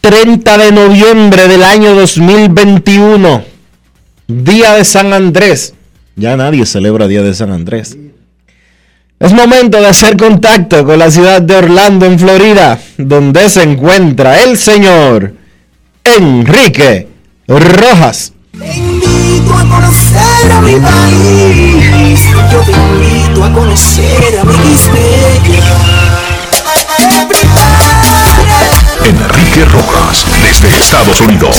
30 de noviembre del año 2021, Día de San Andrés. Ya nadie celebra Día de San Andrés. Es momento de hacer contacto con la ciudad de Orlando, en Florida, donde se encuentra el señor Enrique Rojas. Te invito a conocer a mi país, yo te invito a conocer a mi Enrique Rojas, desde Estados Unidos.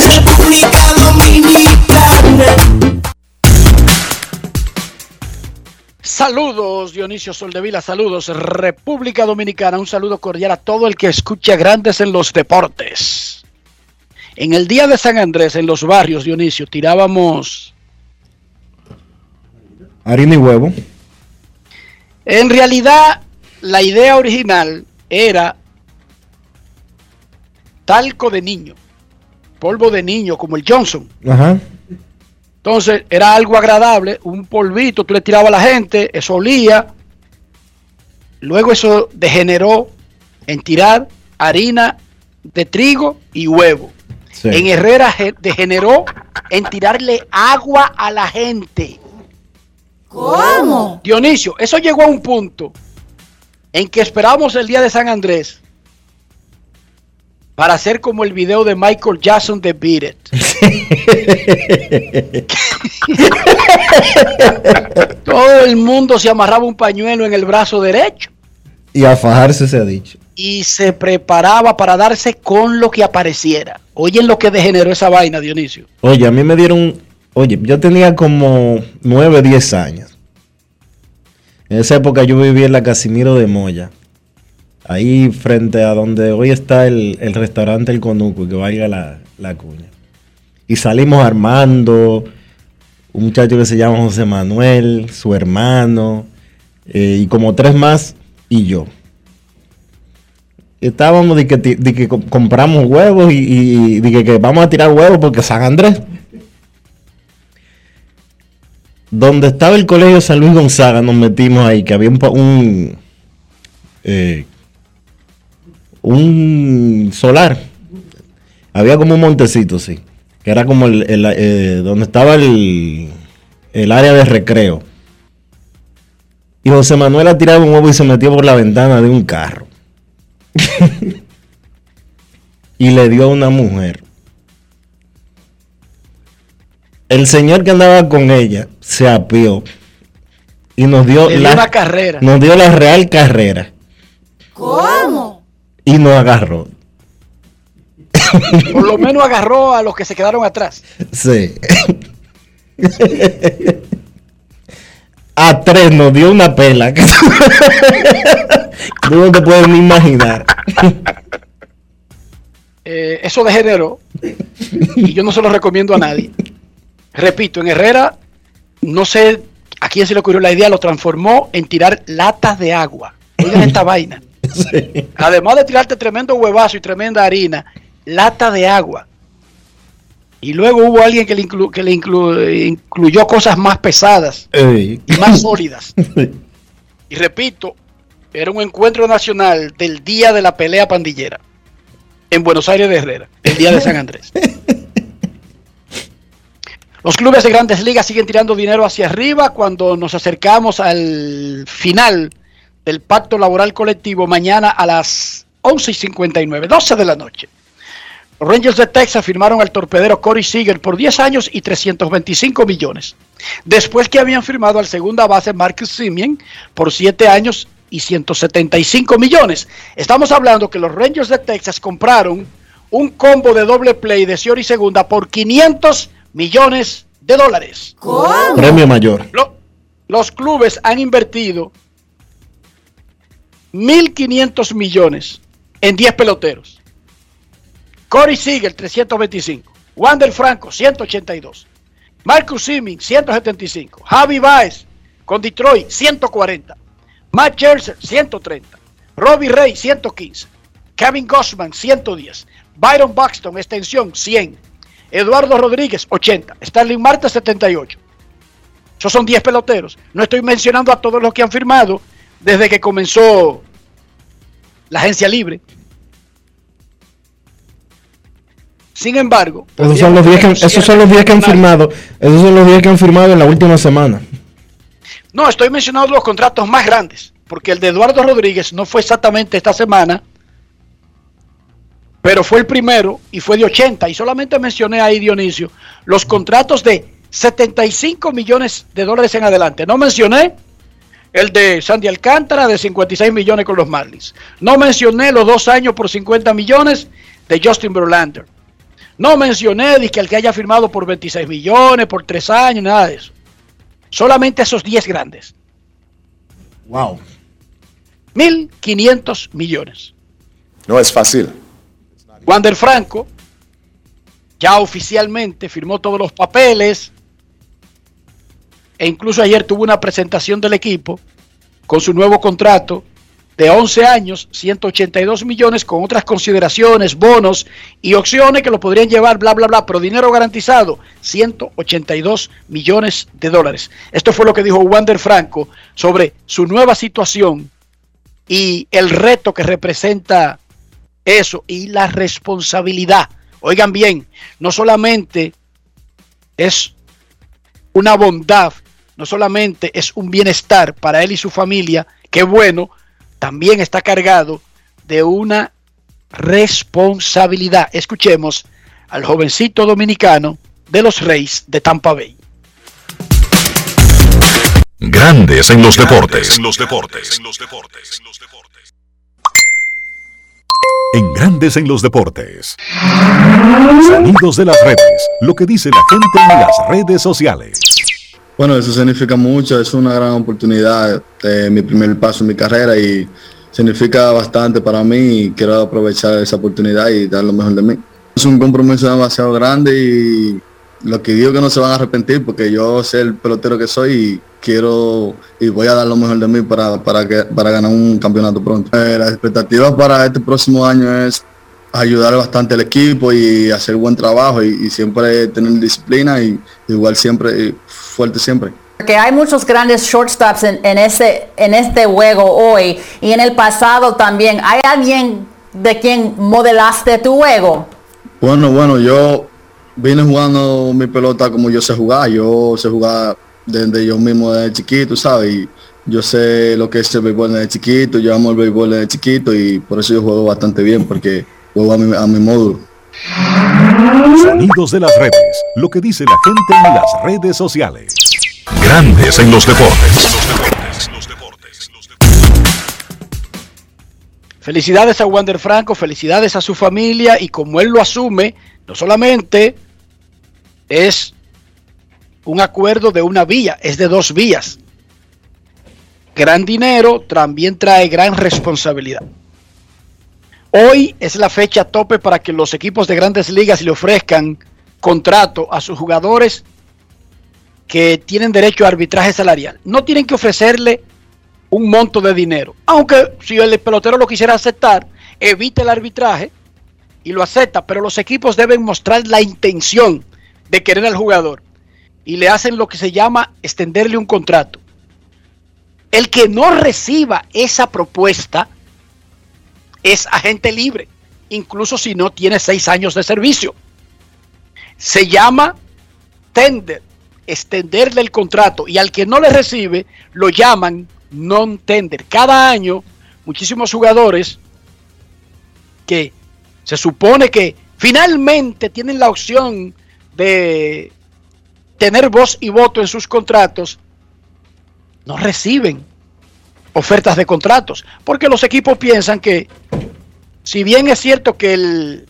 Saludos Dionisio Soldevila, saludos República Dominicana, un saludo cordial a todo el que escucha Grandes en los Deportes. En el día de San Andrés, en los barrios, Dionisio, tirábamos... Harina y huevo. En realidad, la idea original era talco de niño, polvo de niño, como el Johnson. Entonces era algo agradable, un polvito, tú le tirabas a la gente, eso olía. Luego eso degeneró en tirar harina de trigo y huevo. En Herrera degeneró en tirarle agua a la gente. ¿Cómo? Dionisio, eso llegó a un punto en que esperábamos el día de San Andrés para hacer como el video de Michael Jackson de Beat It. Todo el mundo se amarraba un pañuelo en el brazo derecho. Y a fajarse se ha dicho. Y se preparaba para darse con lo que apareciera. Oye, lo que degeneró esa vaina, Dionisio. Oye, a mí me dieron. Oye, yo tenía como 9, 10 años. En esa época yo vivía en la Casimiro de Moya ahí frente a donde hoy está el, restaurante El Conuco, que valga la, cuña. Y salimos Armando, un muchacho que se llama José Manuel, su hermano, eh, y como tres más, y yo. Estábamos de que, compramos huevos y, de que, vamos a tirar huevos porque San Andrés. Donde estaba el colegio San Luis Gonzaga, nos metimos ahí, que había un, eh, un solar. Había como un montecito, sí. Que era como el, eh, donde estaba el, el área de recreo. Y José Manuel ha tirado un huevo y se metió por la ventana de un carro. y le dio a una mujer. El señor que andaba con ella se apió y nos dio la carrera. Nos dio la real carrera. ¿Cómo? Y no agarró. Por lo menos agarró a los que se quedaron atrás. Sí. a tres nos dio una pela. Que no te puedes ni imaginar. Eh, eso de género, y yo no se lo recomiendo a nadie. Repito, en Herrera, no sé a quién se le ocurrió la idea, lo transformó en tirar latas de agua. Oigan esta vaina. Además de tirarte tremendo huevazo y tremenda harina, lata de agua. Y luego hubo alguien que le, inclu- que le inclu- incluyó cosas más pesadas Ey. y más sólidas. Y repito, era un encuentro nacional del día de la pelea pandillera en Buenos Aires de Herrera, el día de San Andrés. Los clubes de grandes ligas siguen tirando dinero hacia arriba cuando nos acercamos al final del pacto laboral colectivo mañana a las 11 y 59, 12 de la noche. Los Rangers de Texas firmaron al torpedero Corey Seager por 10 años y 325 millones. Después que habían firmado al segunda base Marcus Simeon por 7 años y 175 millones. Estamos hablando que los Rangers de Texas compraron un combo de doble play de Ciori segunda por 500 millones de dólares. ¿Cómo? Premio mayor. Lo- los clubes han invertido 1.500 millones en 10 peloteros. Corey Siegel, 325. Wander Franco, 182. Marcus Simmons, 175. Javi Baez, con Detroit, 140. Matt Scherzer, 130. Robbie Ray, 115. Kevin Gossman, 110. Byron Buxton, extensión, 100. Eduardo Rodríguez, 80. Starling Marte, 78. Esos son 10 peloteros. No estoy mencionando a todos los que han firmado desde que comenzó la agencia libre. Sin embargo, Esos son los 10 que, esos son los 10 que han firmado. Esos son los 10 que han firmado en la última semana. No, estoy mencionando los contratos más grandes, porque el de Eduardo Rodríguez no fue exactamente esta semana, pero fue el primero y fue de 80. Y solamente mencioné ahí, Dionisio, los contratos de 75 millones de dólares en adelante. No mencioné el de Sandy Alcántara de 56 millones con los Marlins. No mencioné los dos años por 50 millones de Justin Verlander. No mencioné que el que haya firmado por 26 millones, por tres años, nada de eso. Solamente esos 10 grandes. Wow. 1.500 millones. No es fácil. Wander Franco ya oficialmente firmó todos los papeles e incluso ayer tuvo una presentación del equipo con su nuevo contrato de 11 años, 182 millones con otras consideraciones, bonos y opciones que lo podrían llevar, bla, bla, bla, pero dinero garantizado, 182 millones de dólares. Esto fue lo que dijo Wander Franco sobre su nueva situación y el reto que representa eso y la responsabilidad. Oigan bien, no solamente es una bondad, no solamente es un bienestar para él y su familia, qué bueno, también está cargado de una responsabilidad. Escuchemos al jovencito dominicano de los Reyes de Tampa Bay. Grandes en los deportes. En los deportes. En Grandes en los deportes. Sonidos de las redes. Lo que dice la gente en las redes sociales. Bueno, eso significa mucho, es una gran oportunidad, eh, mi primer paso en mi carrera y significa bastante para mí y quiero aprovechar esa oportunidad y dar lo mejor de mí. Es un compromiso demasiado grande y lo que digo que no se van a arrepentir porque yo sé el pelotero que soy y quiero y voy a dar lo mejor de mí para, para, que, para ganar un campeonato pronto. Eh, las expectativas para este próximo año es ayudar bastante al equipo y hacer buen trabajo y, siempre tener disciplina y igual siempre fuerte siempre. Porque hay muchos grandes shortstops en, en, ese, en este juego hoy y en el pasado también. ¿Hay alguien de quien modelaste tu juego? Bueno, bueno, yo vine jugando mi pelota como yo sé jugar. Yo sé jugar desde yo mismo desde chiquito, ¿sabes? Y yo sé lo que es el béisbol desde chiquito, yo amo el béisbol desde chiquito y por eso yo juego bastante bien porque juego a mi, a mi módulo. Sonidos de las redes. Lo que dice la gente en las redes sociales. Grandes en los deportes. Felicidades a Wander Franco, felicidades a su familia y como él lo asume, no solamente es un acuerdo de una vía, es de dos vías. gran dinero también trae gran responsabilidad. Hoy es la fecha tope para que los equipos de grandes ligas le ofrezcan contrato a sus jugadores que tienen derecho a arbitraje salarial. No tienen que ofrecerle un monto de dinero. Aunque si el pelotero lo quisiera aceptar, evite el arbitraje y lo acepta, pero los equipos deben mostrar la intención de querer al jugador y le hacen lo que se llama extenderle un contrato. El que no reciba esa propuesta es agente libre, incluso si no tiene seis años de servicio. Se llama tender, extenderle el contrato, y al que no le recibe lo llaman non-tender. Cada año, muchísimos jugadores que se supone que finalmente tienen la opción de tener voz y voto en sus contratos, no reciben ofertas de contratos, porque los equipos piensan que si bien es cierto que el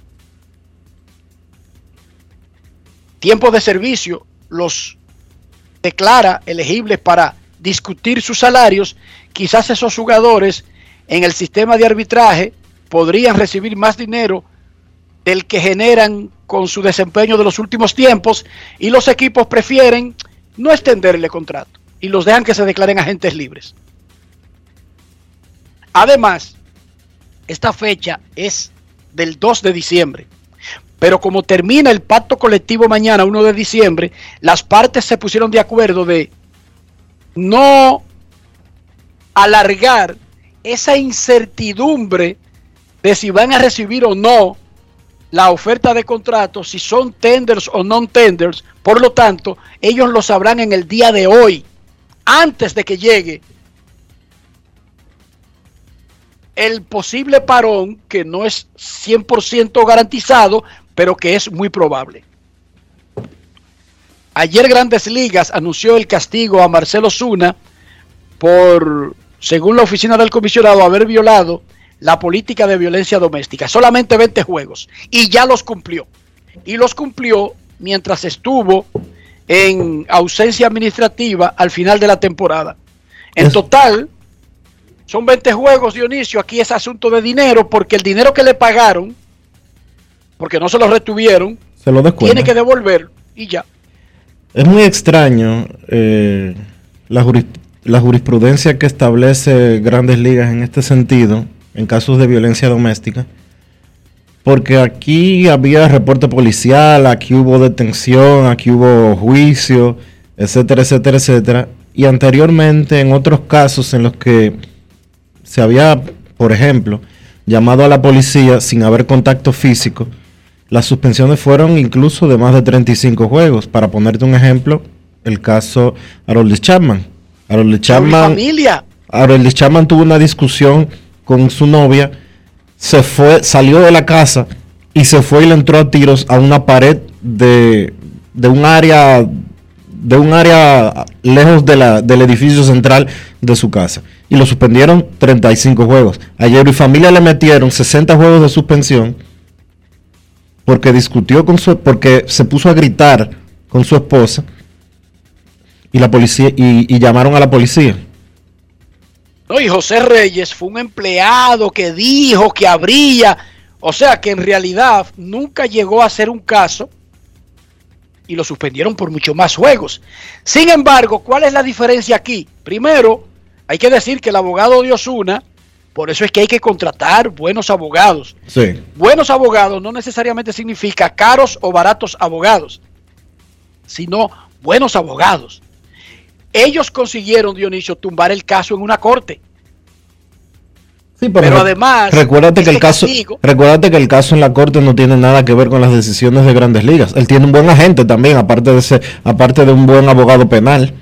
tiempo de servicio los declara elegibles para discutir sus salarios, quizás esos jugadores en el sistema de arbitraje podrían recibir más dinero del que generan con su desempeño de los últimos tiempos y los equipos prefieren no extenderle contrato y los dejan que se declaren agentes libres. Además, esta fecha es del 2 de diciembre. Pero como termina el pacto colectivo mañana, 1 de diciembre, las partes se pusieron de acuerdo de no alargar esa incertidumbre de si van a recibir o no la oferta de contrato, si son tenders o non tenders. Por lo tanto, ellos lo sabrán en el día de hoy, antes de que llegue el posible parón, que no es 100% garantizado, pero que es muy probable. Ayer Grandes Ligas anunció el castigo a Marcelo Zuna por, según la oficina del comisionado, haber violado la política de violencia doméstica. Solamente 20 juegos. Y ya los cumplió. Y los cumplió mientras estuvo en ausencia administrativa al final de la temporada. En total, son 20 juegos, Dionisio. Aquí es asunto de dinero porque el dinero que le pagaron, porque no se lo retuvieron, se lo tiene que devolver y ya. Es muy extraño eh, la, la jurisprudencia que establece grandes ligas en este sentido, en casos de violencia doméstica, porque aquí había reporte policial, aquí hubo detención, aquí hubo juicio, etcétera, etcétera, etcétera. Y anteriormente en otros casos en los que se había, por ejemplo, llamado a la policía sin haber contacto físico, las suspensiones fueron incluso de más de 35 juegos. Para ponerte un ejemplo, el caso Harold Chapman. Harold Chapman, Harold Chapman tuvo una discusión con su novia, se fue, salió de la casa y se fue y le entró a tiros a una pared de, de un área de un área lejos de la, del edificio central de su casa. Y lo suspendieron 35 juegos. Ayer y familia le metieron 60 juegos de suspensión porque discutió con su porque se puso a gritar con su esposa y la policía y, llamaron a la policía. Y José Reyes fue un empleado que dijo que habría, o sea que en realidad nunca llegó a ser un caso y lo suspendieron por mucho más juegos. Sin embargo, ¿cuál es la diferencia aquí? Primero, hay que decir que el abogado de Osuna, por eso es que hay que contratar buenos abogados. Sí. Buenos abogados no necesariamente significa caros o baratos abogados, sino buenos abogados. Ellos consiguieron, Dionisio, tumbar el caso en una corte. Sí, pero, además, recuérdate que el caso, recuérdate que el caso en la corte no tiene nada que ver con las decisiones de Grandes Ligas. Él tiene un buen agente también, aparte de ser, aparte de un buen abogado penal.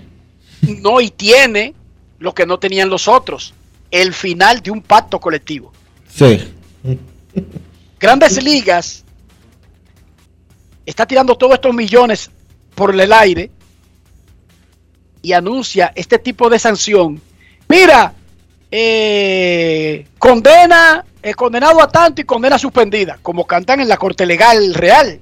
No, y tiene lo que no tenían los otros, el final de un pacto colectivo. Sí. Grandes Ligas está tirando todos estos millones por el aire y anuncia este tipo de sanción. Mira, eh, condena, eh, condenado a tanto y condena suspendida, como cantan en la Corte Legal Real.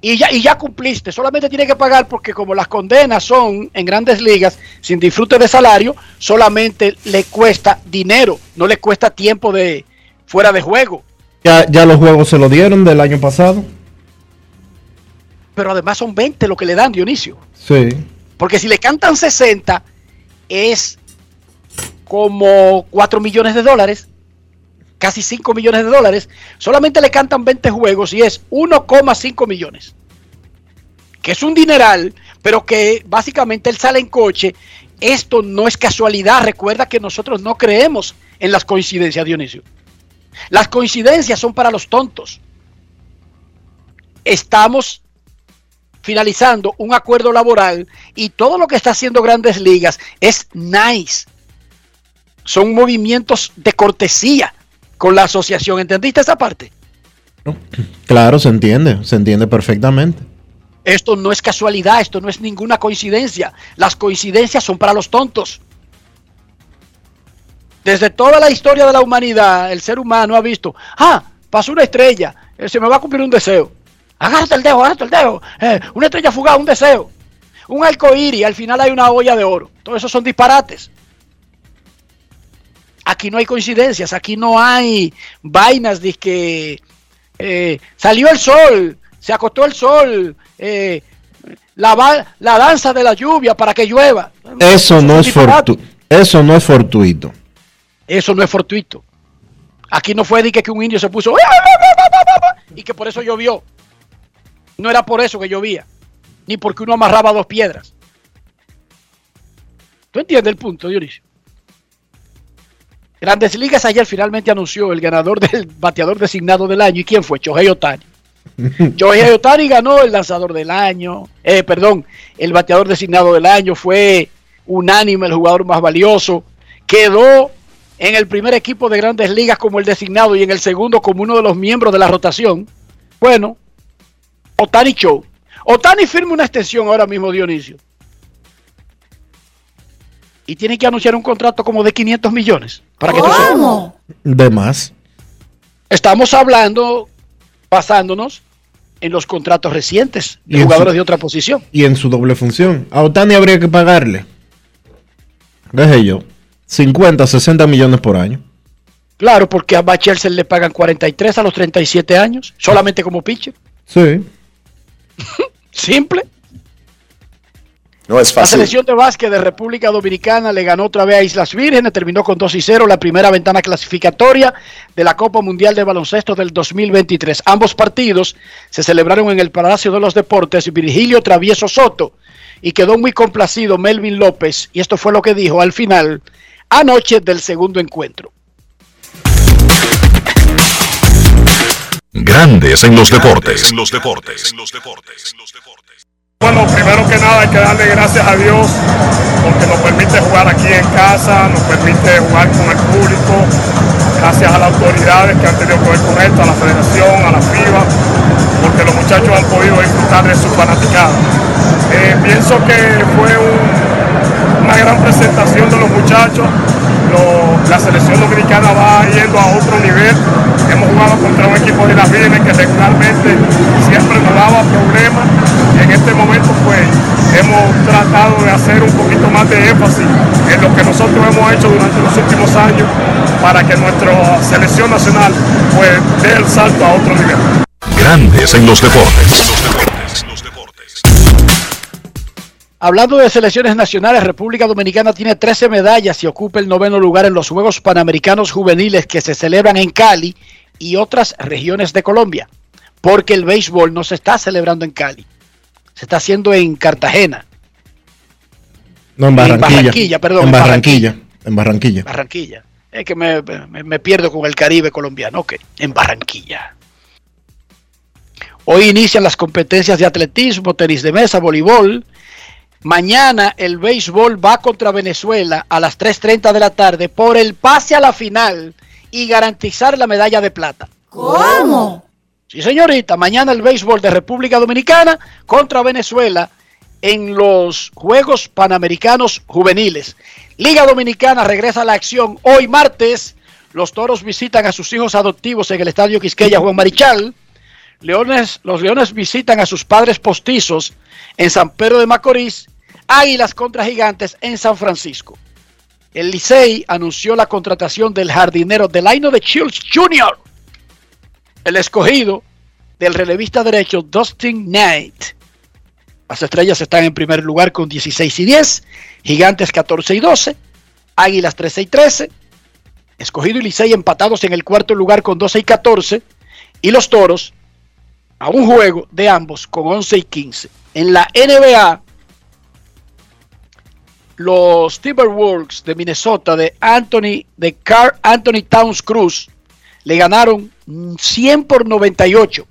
Y ya, y ya cumpliste. Solamente tienes que pagar porque como las condenas son en grandes ligas sin disfrute de salario, solamente le cuesta dinero, no le cuesta tiempo de fuera de juego. Ya, ya los juegos se lo dieron del año pasado. Pero además son 20 lo que le dan, Dionisio. Sí. Porque si le cantan 60 es como 4 millones de dólares, casi 5 millones de dólares. Solamente le cantan 20 juegos y es 1,5 millones. Que es un dineral, pero que básicamente él sale en coche. Esto no es casualidad. Recuerda que nosotros no creemos en las coincidencias, Dionisio. Las coincidencias son para los tontos. Estamos finalizando un acuerdo laboral y todo lo que está haciendo Grandes Ligas es nice. Son movimientos de cortesía con la asociación. ¿Entendiste esa parte? Claro, se entiende, se entiende perfectamente. Esto no es casualidad, esto no es ninguna coincidencia. Las coincidencias son para los tontos. Desde toda la historia de la humanidad, el ser humano ha visto, ah, pasó una estrella, eh, se me va a cumplir un deseo. Agárrate el dedo, agárrate el dedo. Eh, una estrella fugada, un deseo. Un arco iris, al final hay una olla de oro. Todo eso son disparates. Aquí no hay coincidencias, aquí no hay vainas de que eh, salió el sol, se acostó el sol, eh, la, la, danza de la lluvia para que llueva. Eso, no es fortu eso no es fortuito. Eso no es fortuito. Aquí no fue de que, que un indio se puso y que por eso llovió. No era por eso que llovía, ni porque uno amarraba dos piedras. ¿Tú entiendes el punto, Dionisio? Grandes Ligas ayer finalmente anunció el ganador del bateador designado del año. ¿Y quién fue? Shohei Otani. Shohei Otani ganó el lanzador del año. Eh, perdón, el bateador designado del año. Fue unánime el jugador más valioso. Quedó en el primer equipo de Grandes Ligas como el designado y en el segundo como uno de los miembros de la rotación. Bueno, Otani Show. Otani firma una extensión ahora mismo, Dionisio. Y tiene que anunciar un contrato como de 500 millones. Para que ¿Cómo? De más. Estamos hablando, basándonos en los contratos recientes de jugadores su, de otra posición. Y en su doble función. A Otani habría que pagarle. Deje yo. 50, 60 millones por año. Claro, porque a Bachelsen le pagan 43 a los 37 años, solamente como pitcher. Sí. Simple. No es La fácil. selección de básquet de República Dominicana le ganó otra vez a Islas Vírgenes, terminó con 2 y 0 la primera ventana clasificatoria de la Copa Mundial de Baloncesto del 2023. Ambos partidos se celebraron en el Palacio de los Deportes Virgilio Travieso Soto y quedó muy complacido Melvin López y esto fue lo que dijo al final anoche del segundo encuentro. Grandes en los deportes. los deportes. Bueno, primero que nada hay que darle gracias a Dios porque nos permite jugar aquí en casa, nos permite jugar con el público, gracias a las autoridades que han tenido que ver con esto, a la federación, a la FIBA, porque los muchachos han podido disfrutar de su fanaticada. Eh, pienso que fue un- gran presentación de los muchachos, la selección dominicana va yendo a otro nivel, hemos jugado contra un equipo de las Vírgenes que regularmente siempre nos daba problemas y en este momento pues hemos tratado de hacer un poquito más de énfasis en lo que nosotros hemos hecho durante los últimos años para que nuestra selección nacional pues dé el salto a otro nivel. Grandes en los deportes. Hablando de selecciones nacionales, República Dominicana tiene 13 medallas y ocupa el noveno lugar en los Juegos Panamericanos Juveniles que se celebran en Cali y otras regiones de Colombia, porque el béisbol no se está celebrando en Cali, se está haciendo en Cartagena, No, en Barranquilla. Barranquilla, perdón, En en Barranquilla. En Barranquilla. Barranquilla. Es que me, me- me pierdo con el Caribe colombiano, ok, en Barranquilla. Hoy inician las competencias de atletismo, tenis de mesa, voleibol. Mañana el béisbol va contra Venezuela a las 3.30 de la tarde por el pase a la final y garantizar la medalla de plata. ¿Cómo? Sí, señorita, mañana el béisbol de República Dominicana contra Venezuela en los Juegos Panamericanos Juveniles. Liga Dominicana regresa a la acción hoy martes. Los toros visitan a sus hijos adoptivos en el Estadio Quisqueya Juan Marichal. Leones, los Leones visitan a sus padres postizos en San Pedro de Macorís, Águilas contra Gigantes en San Francisco. El Licey anunció la contratación del jardinero Delaino de Chills Jr., el escogido del relevista derecho Dustin Knight. Las estrellas están en primer lugar con 16 y 10, Gigantes 14 y 12, Águilas 13 y 13, Escogido y Licey empatados en el cuarto lugar con 12 y 14, y los Toros a un juego de ambos con 11 y 15. En la NBA, los Timberwolves de Minnesota de Anthony, de Carl Anthony Towns Cruz le ganaron 100 por 98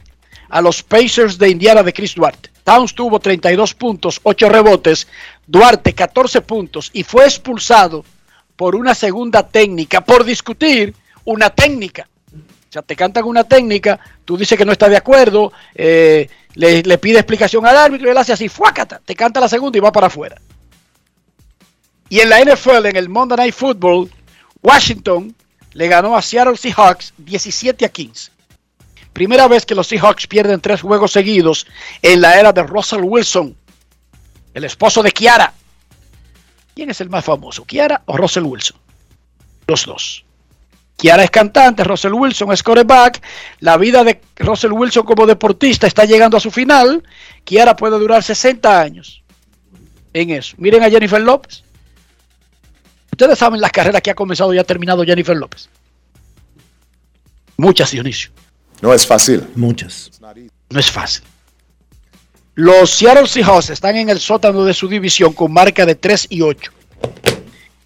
a los Pacers de Indiana de Chris Duarte. Towns tuvo 32 puntos, 8 rebotes, Duarte 14 puntos y fue expulsado por una segunda técnica, por discutir una técnica. O sea, te cantan una técnica, tú dices que no estás de acuerdo, eh, le, pide explicación al árbitro y él hace así, fuácata, te canta la segunda y va para afuera. Y en la NFL, en el Monday Night Football, Washington le ganó a Seattle Seahawks 17 a 15. Primera vez que los Seahawks pierden tres juegos seguidos en la era de Russell Wilson, el esposo de Kiara. ¿Quién es el más famoso, Kiara o Russell Wilson? Los dos. Kiara es cantante, Russell Wilson es quarterback. La vida de Russell Wilson como deportista está llegando a su final. Kiara puede durar 60 años en eso. Miren a Jennifer López. Ustedes saben las carreras que ha comenzado y ha terminado Jennifer López. Muchas, Dionisio. No es fácil. Muchas. No es fácil. Los Seattle Seahawks están en el sótano de su división con marca de 3 y 8.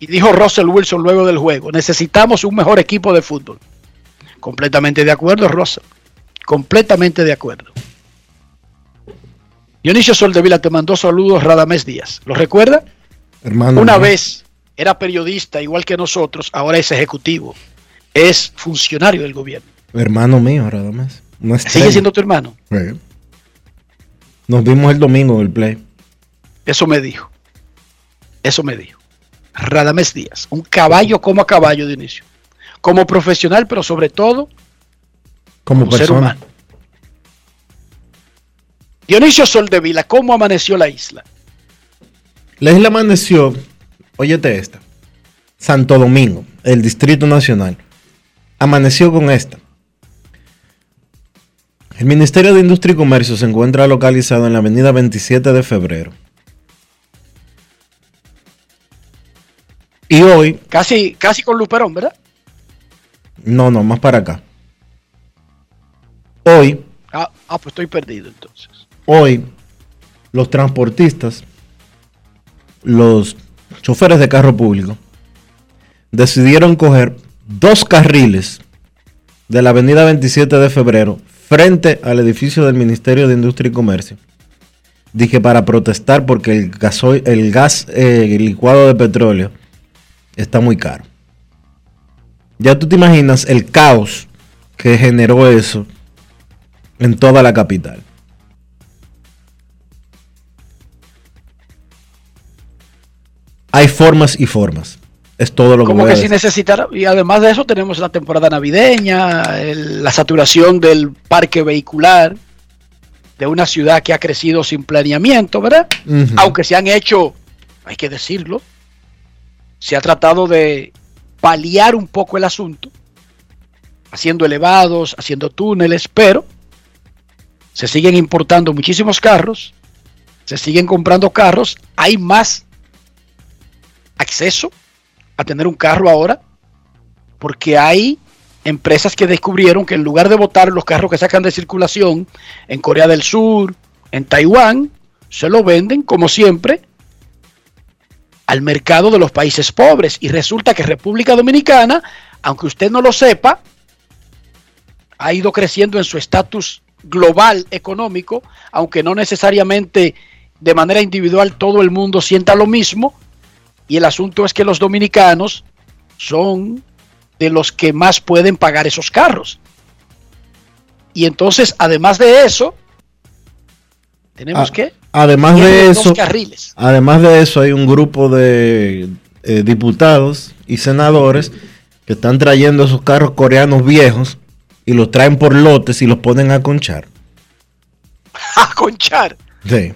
Y dijo Russell Wilson luego del juego, necesitamos un mejor equipo de fútbol. Completamente de acuerdo, Russell. Completamente de acuerdo. Dionisio Soldevila te mandó saludos Radamés Díaz. ¿Lo recuerda? Hermano. Una vez era periodista igual que nosotros, ahora es ejecutivo. Es funcionario del gobierno. Hermano mío, Radamés. No ¿Sigue siendo tu hermano? Sí. Nos vimos el domingo en el play. Eso me dijo. Eso me dijo. Radamés Díaz. Un caballo como a caballo de inicio. Como profesional, pero sobre todo como, como ser humano. Dionisio Soldevila, ¿cómo amaneció la isla? La isla amaneció, óyete esta, Santo Domingo, el Distrito Nacional, amaneció con esta. El Ministerio de Industria y Comercio se encuentra localizado en la avenida 27 de febrero. Y hoy... Casi, casi con Luperón, ¿verdad? No, no, más para acá. Hoy... Ah, ah, pues estoy perdido entonces. Hoy, los transportistas, los choferes de carro público, decidieron coger dos carriles de la avenida 27 de febrero frente al edificio del Ministerio de Industria y Comercio. Dije para protestar porque el, gasoil, el gas eh, licuado de petróleo está muy caro. Ya tú te imaginas el caos que generó eso en toda la capital. Hay formas y formas. Es todo lo que Como voy a que si decir. necesitara, y además de eso tenemos la temporada navideña, el- la saturación del parque vehicular de una ciudad que ha crecido sin planeamiento, ¿verdad? Aunque se han hecho, hay que decirlo, se ha tratado de paliar un poco el asunto, haciendo elevados, haciendo túneles, pero se siguen importando muchísimos carros, se siguen comprando carros, hay más acceso a tener un carro ahora, porque hay empresas que descubrieron que en lugar de botar los carros que sacan de circulación en Corea del Sur, en Taiwán, se lo venden, como siempre, al mercado de los países pobres. Y resulta que República Dominicana, aunque usted no lo sepa, ha ido creciendo en su estatus global económico, aunque no necesariamente de manera individual todo el mundo sienta lo mismo. Y el asunto es que los dominicanos son de los que más pueden pagar esos carros. Y entonces, además de eso, tenemos Ah, que Además de eso, carriles. además de eso, hay un grupo de eh, diputados y senadores que están trayendo esos carros coreanos viejos y los traen por lotes y los ponen a conchar. a conchar. Sí.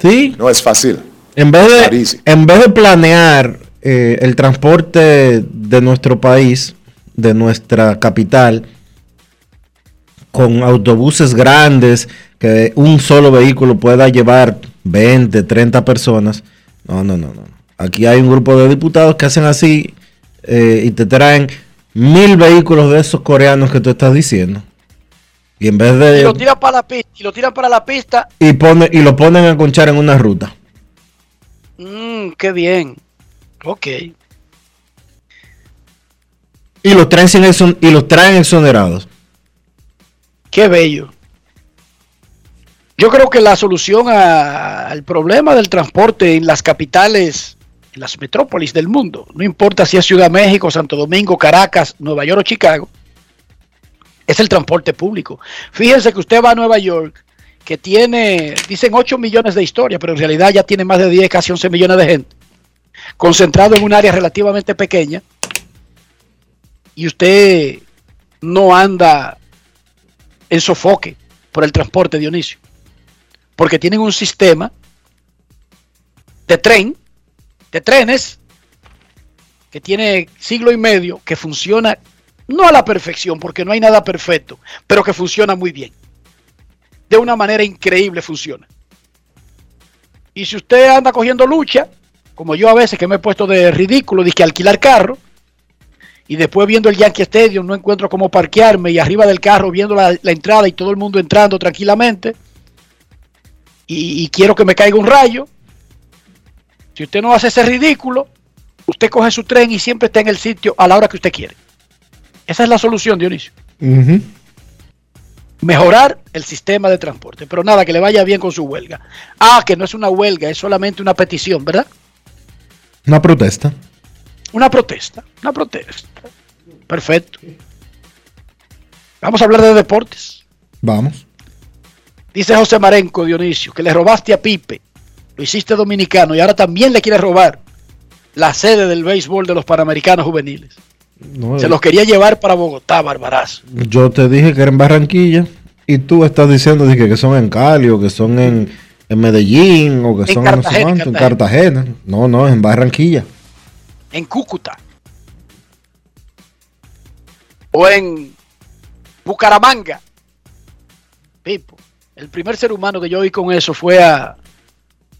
Sí. No es fácil. En vez de, en vez de planear eh, el transporte de nuestro país, de nuestra capital, con autobuses grandes, que un solo vehículo pueda llevar 20, 30 personas. No, no, no, no. Aquí hay un grupo de diputados que hacen así eh, y te traen mil vehículos de esos coreanos que tú estás diciendo. Y en vez Y de... lo tiran para la pista. Y lo tiran para la pista. Y, pone, y lo ponen a conchar en una ruta. Mmm, qué bien. Ok. Y los traen, sin exon- y los traen exonerados. Qué bello. Yo creo que la solución al problema del transporte en las capitales, en las metrópolis del mundo, no importa si es Ciudad México, Santo Domingo, Caracas, Nueva York o Chicago, es el transporte público. Fíjense que usted va a Nueva York, que tiene, dicen 8 millones de historia, pero en realidad ya tiene más de 10, casi 11 millones de gente, concentrado en un área relativamente pequeña, y usted no anda en sofoque por el transporte, Dionisio. Porque tienen un sistema de tren, de trenes, que tiene siglo y medio, que funciona no a la perfección, porque no hay nada perfecto, pero que funciona muy bien. De una manera increíble funciona. Y si usted anda cogiendo lucha, como yo a veces que me he puesto de ridículo, de que alquilar carro, y después viendo el Yankee Stadium no encuentro cómo parquearme y arriba del carro viendo la, la entrada y todo el mundo entrando tranquilamente y, y quiero que me caiga un rayo. Si usted no hace ese ridículo, usted coge su tren y siempre está en el sitio a la hora que usted quiere. Esa es la solución, Dionisio. Mejorar el sistema de transporte. Pero nada, que le vaya bien con su huelga. Ah, que no es una huelga, es solamente una petición, ¿verdad? Una protesta. Una protesta, una protesta. Perfecto. Vamos a hablar de deportes. Vamos. Dice José Marenco, Dionisio, que le robaste a Pipe, lo hiciste dominicano y ahora también le quiere robar la sede del béisbol de los Panamericanos Juveniles. No, Se los quería llevar para Bogotá, Barbarazo. Yo te dije que era en Barranquilla y tú estás diciendo dije, que son en Cali o que son en, en Medellín o que En son en Cartagena, en Cartagena. Cartagena. No, no, es en Barranquilla. En Cúcuta. O en Bucaramanga. Pipo. El primer ser humano que yo vi con eso fue a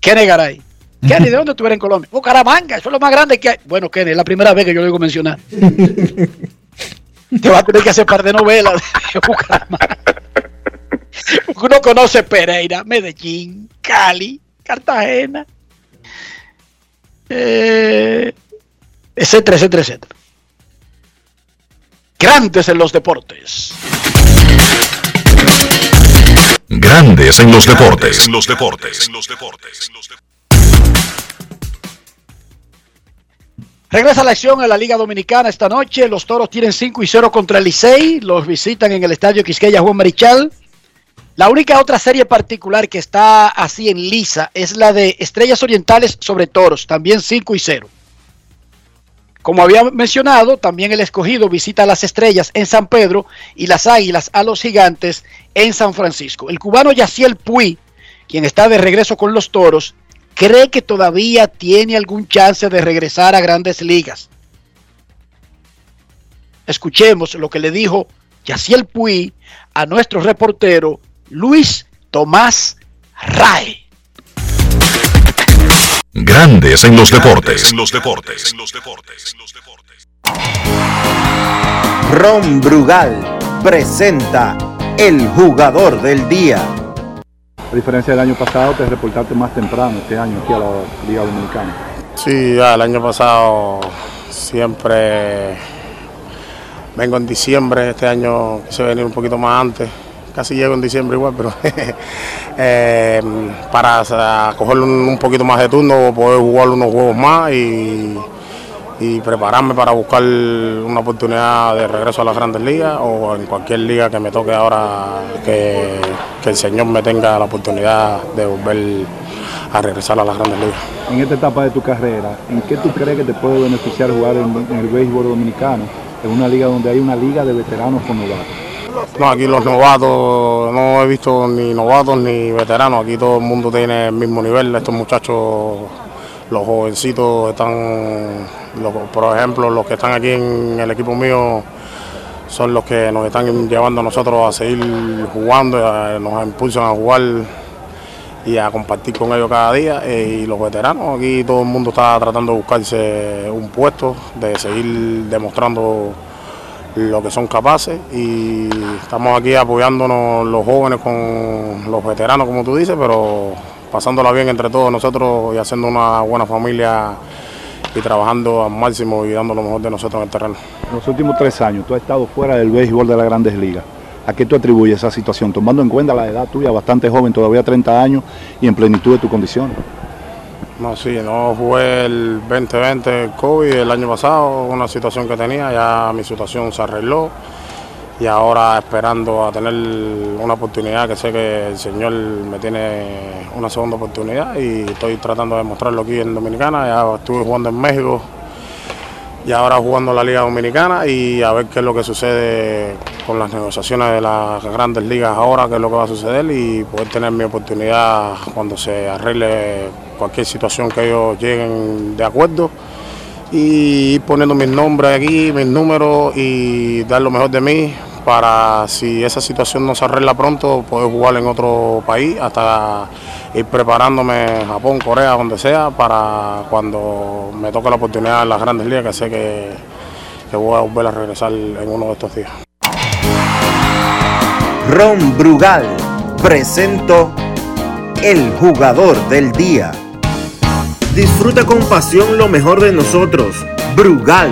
Kenny Garay. Kenny, ¿de dónde tú eres en Colombia? Bucaramanga, eso es lo más grande que hay. Bueno, Kenny, es la primera vez que yo lo digo mencionar. Te va a tener que hacer par de novelas de Bucaramanga. Uno conoce Pereira, Medellín, Cali, Cartagena, eh, etcétera, etcétera, etcétera. Grandes en los deportes. Grandes en los deportes. En los deportes. Regresa la acción en la Liga Dominicana esta noche. Los toros tienen 5 y 0 contra el Licey. Los visitan en el estadio Quisqueya Juan Marichal. La única otra serie particular que está así en lisa es la de Estrellas Orientales sobre Toros, también 5 y 0. Como había mencionado, también el escogido visita a las Estrellas en San Pedro y las Águilas a los Gigantes en San Francisco. El cubano Yaciel Puy, quien está de regreso con los Toros, cree que todavía tiene algún chance de regresar a grandes ligas. Escuchemos lo que le dijo Yaciel Puy a nuestro reportero Luis Tomás Rae. Grandes en los deportes. En los deportes. Ron Brugal presenta el jugador del día. A diferencia del año pasado, te reportaste más temprano este año aquí a la Liga Dominicana. Sí, ya el año pasado siempre vengo en diciembre, este año quise venir un poquito más antes, casi llego en diciembre igual, pero eh, para coger un, poquito más de turno, poder jugar unos juegos más y, prepararme para buscar una oportunidad de regreso a las grandes ligas o en cualquier liga que me toque ahora que, que el Señor me tenga la oportunidad de volver a regresar a las grandes ligas. En esta etapa de tu carrera, ¿en qué tú crees que te puede beneficiar jugar en, en el béisbol dominicano, en una liga donde hay una liga de veteranos con novatos? No, aquí los novatos, no he visto ni novatos ni veteranos, aquí todo el mundo tiene el mismo nivel, estos muchachos, los jovencitos están, por ejemplo, los que están aquí en el equipo mío son los que nos están llevando a nosotros a seguir jugando, nos impulsan a jugar y a compartir con ellos cada día. Eh, y los veteranos, aquí todo el mundo está tratando de buscarse un puesto, de seguir demostrando lo que son capaces y estamos aquí apoyándonos los jóvenes con los veteranos, como tú dices, pero pasándola bien entre todos nosotros y haciendo una buena familia y trabajando al máximo y dando lo mejor de nosotros en el terreno. En los últimos tres años tú has estado fuera del béisbol de las grandes ligas. ¿A qué tú atribuyes esa situación? Tomando en cuenta la edad tuya, bastante joven, todavía 30 años y en plenitud de tu condición. No, sí, no jugué el 2020 COVID el año pasado, una situación que tenía, ya mi situación se arregló. Y ahora esperando a tener una oportunidad que sé que el Señor me tiene una segunda oportunidad y estoy tratando de mostrarlo aquí en Dominicana, ya estuve jugando en México y ahora jugando la Liga Dominicana y a ver qué es lo que sucede con las negociaciones de las grandes ligas ahora, qué es lo que va a suceder y poder tener mi oportunidad cuando se arregle cualquier situación que ellos lleguen de acuerdo y ir poniendo mis nombres aquí, mis números y dar lo mejor de mí para si esa situación no se arregla pronto, poder jugar en otro país hasta ir preparándome Japón, Corea, donde sea, para cuando me toque la oportunidad en las grandes ligas, que sé que, que voy a volver a regresar en uno de estos días. Ron Brugal presento el jugador del día. Disfruta con pasión lo mejor de nosotros. Brugal,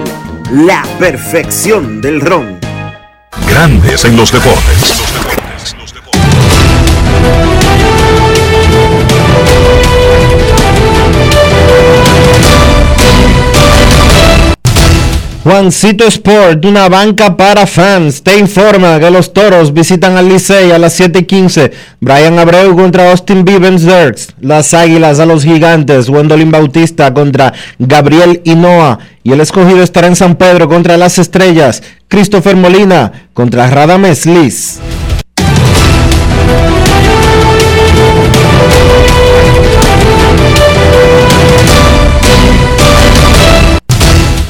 la perfección del ron. Grandes en los deportes. Juancito Sport, una banca para fans, te informa que los toros visitan al Licey a las 7:15. Brian Abreu contra Austin Vivens Dirks. Las águilas a los gigantes. Wendolin Bautista contra Gabriel Hinoa. Y el escogido estará en San Pedro contra las estrellas. Christopher Molina contra Radames Liz.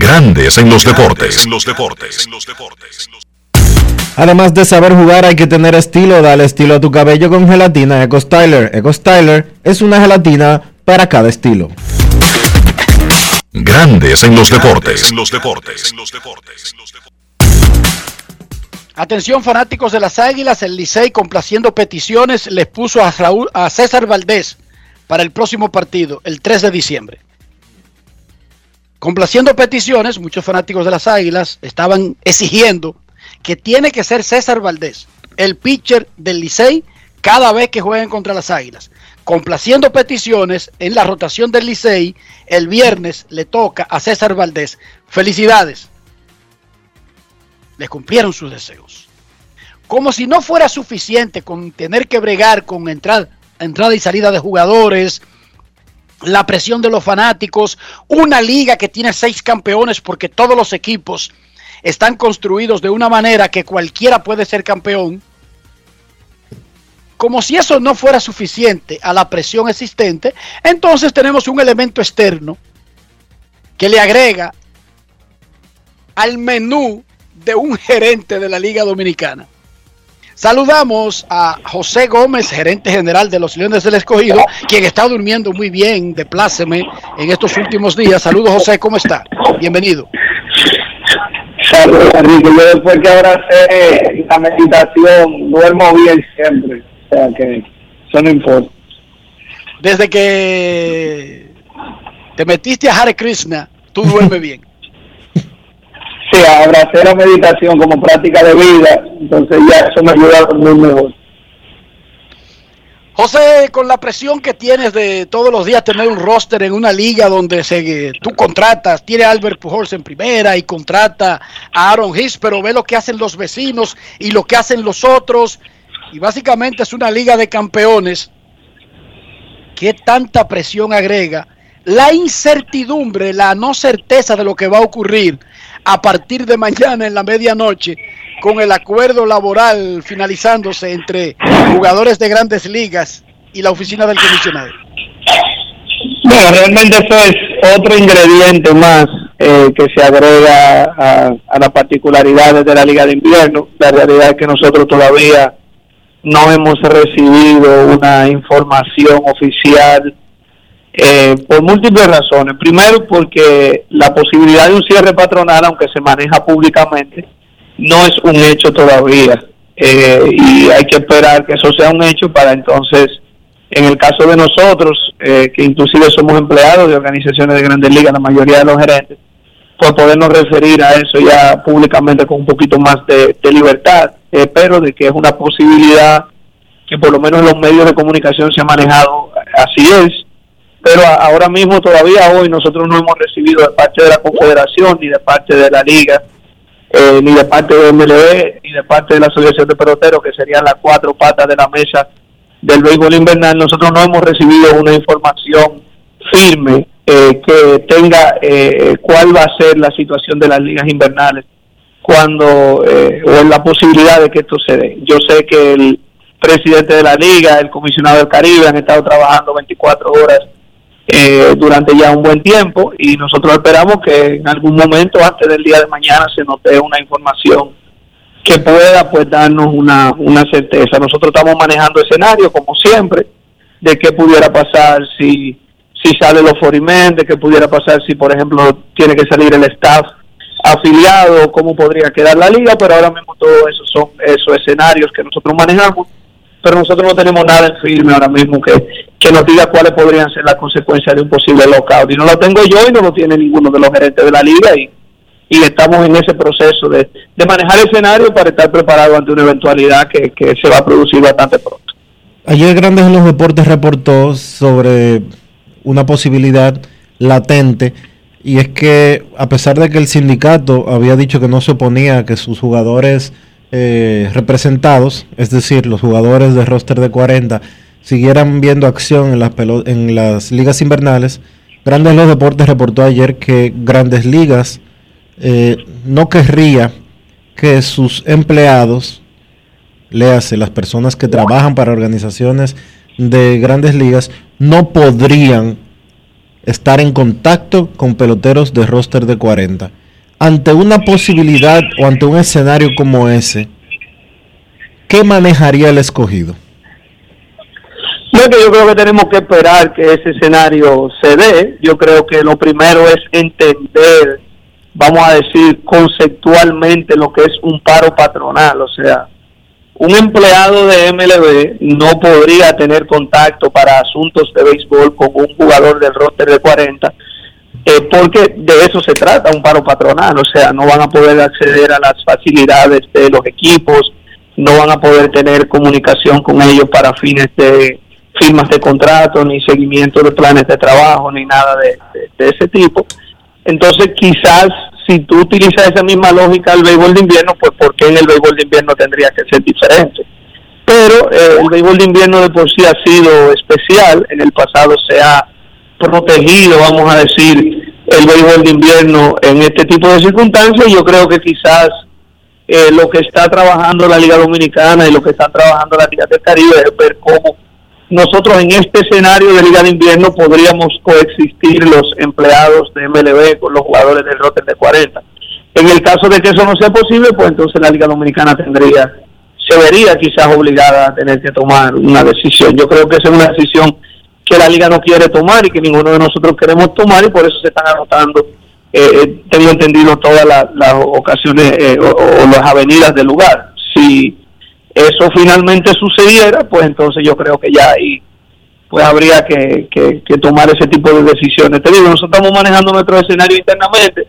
Grandes en los deportes. En los deportes. Además de saber jugar, hay que tener estilo. Dale estilo a tu cabello con gelatina Eco Styler. Eco Styler es una gelatina para cada estilo. Grandes en los deportes. En los deportes. Atención fanáticos de las Águilas, el Licey complaciendo peticiones les puso a, Raúl, a César Valdés para el próximo partido, el 3 de diciembre. Complaciendo peticiones, muchos fanáticos de las Águilas estaban exigiendo que tiene que ser César Valdés, el pitcher del Licey, cada vez que jueguen contra las Águilas. Complaciendo peticiones en la rotación del Licey, el viernes le toca a César Valdés. Felicidades. Les cumplieron sus deseos. Como si no fuera suficiente con tener que bregar con entrada, entrada y salida de jugadores, la presión de los fanáticos, una liga que tiene seis campeones porque todos los equipos están construidos de una manera que cualquiera puede ser campeón. Como si eso no fuera suficiente a la presión existente, entonces tenemos un elemento externo que le agrega al menú de un gerente de la Liga Dominicana. Saludamos a José Gómez, gerente general de los Leones del Escogido, quien está durmiendo muy bien, de pláceme, en estos últimos días. Saludos, José, ¿cómo está? Bienvenido. Saludos, Enrique. Yo después que ahora sé la meditación, duermo bien siempre. O sea que eso no importa. Desde que te metiste a Hare Krishna, tú duermes bien. Abracé la meditación como práctica de vida, entonces ya eso me ayuda a mejor. José, con la presión que tienes de todos los días tener un roster en una liga donde se, tú contratas, tiene a Albert Pujols en primera y contrata a Aaron Hicks, pero ve lo que hacen los vecinos y lo que hacen los otros, y básicamente es una liga de campeones, ¿qué tanta presión agrega? La incertidumbre, la no certeza de lo que va a ocurrir a partir de mañana en la medianoche con el acuerdo laboral finalizándose entre jugadores de grandes ligas y la oficina del comisionado? Bueno, realmente eso es otro ingrediente más eh, que se agrega a, a las particularidades de la Liga de Invierno. La realidad es que nosotros todavía no hemos recibido una información oficial eh, por múltiples razones. Primero, porque la posibilidad de un cierre patronal, aunque se maneja públicamente, no es un hecho todavía eh, y hay que esperar que eso sea un hecho para entonces, en el caso de nosotros, eh, que inclusive somos empleados de organizaciones de grandes ligas, la mayoría de los gerentes, pues podernos referir a eso ya públicamente con un poquito más de, libertad, pero de que es una posibilidad que por lo menos en los medios de comunicación se ha manejado, así es, pero ahora mismo todavía hoy nosotros no hemos recibido de parte de la Confederación ni de parte de la Liga eh, ni de parte de MLB, ni de parte de la Asociación de Peloteros, que serían las cuatro patas de la mesa del béisbol invernal, nosotros no hemos recibido una información firme eh, que tenga eh, cuál va a ser la situación de las ligas invernales cuando o en la posibilidad de que esto se dé. Yo sé que el presidente de la liga, el comisionado del Caribe han estado trabajando 24 horas eh, durante ya un buen tiempo y nosotros esperamos que en algún momento antes del día de mañana se nos dé una información que pueda pues darnos una, una certeza. Nosotros estamos manejando escenarios como siempre de qué pudiera pasar si si sale los Forimen, de qué pudiera pasar si por ejemplo tiene que salir el staff afiliado, cómo podría quedar la liga, pero ahora mismo todo eso son esos escenarios que nosotros manejamos pero nosotros no tenemos nada en firme ahora mismo que, que nos diga cuáles podrían ser las consecuencias de un posible lockout. Y no lo tengo yo y no lo tiene ninguno de los gerentes de la liga y, y estamos en ese proceso de, de manejar el escenario para estar preparado ante una eventualidad que, que se va a producir bastante pronto. Ayer Grandes en los Deportes reportó sobre una posibilidad latente y es que a pesar de que el sindicato había dicho que no se oponía a que sus jugadores eh, representados, es decir, los jugadores de roster de 40, siguieran viendo acción en las, en las ligas invernales, Grandes Los Deportes reportó ayer que Grandes Ligas eh, no querría que sus empleados, léase, las personas que trabajan para organizaciones de grandes ligas, no podrían estar en contacto con peloteros de roster de 40 ante una posibilidad o ante un escenario como ese, ¿qué manejaría el escogido? yo creo que tenemos que esperar que ese escenario se dé. Yo creo que lo primero es entender, vamos a decir, conceptualmente lo que es un paro patronal. O sea, un empleado de MLB no podría tener contacto para asuntos de béisbol con un jugador del roster de 40 eh, porque de eso se trata un paro patronal, o sea, no van a poder acceder a las facilidades de los equipos, no van a poder tener comunicación con ellos para fines de firmas de contrato, ni seguimiento de planes de trabajo, ni nada de, ese tipo. Entonces, quizás si tú utilizas esa misma lógica al béisbol de invierno, pues ¿por qué en el béisbol de invierno tendría que ser diferente? Pero eh, el béisbol de invierno de por sí ha sido especial, en el pasado se ha protegido, vamos a decir, el béisbol de invierno en este tipo de circunstancias. Yo creo que quizás eh, lo que está trabajando la Liga Dominicana y lo que están trabajando la Liga del Caribe es ver cómo nosotros en este escenario de Liga de Invierno podríamos coexistir los empleados de MLB con los jugadores del Rotter de 40. En el caso de que eso no sea posible, pues entonces la Liga Dominicana tendría, se vería quizás obligada a tener que tomar una decisión. Yo creo que esa es una decisión que la liga no quiere tomar y que ninguno de nosotros queremos tomar y por eso se están anotando, eh, eh tengo entendido, todas las ocasiones eh, o, las avenidas del lugar. Si eso finalmente sucediera, pues entonces yo creo que ya ahí pues habría que, que, tomar ese tipo de decisiones. Te digo, nosotros estamos manejando nuestro escenario internamente,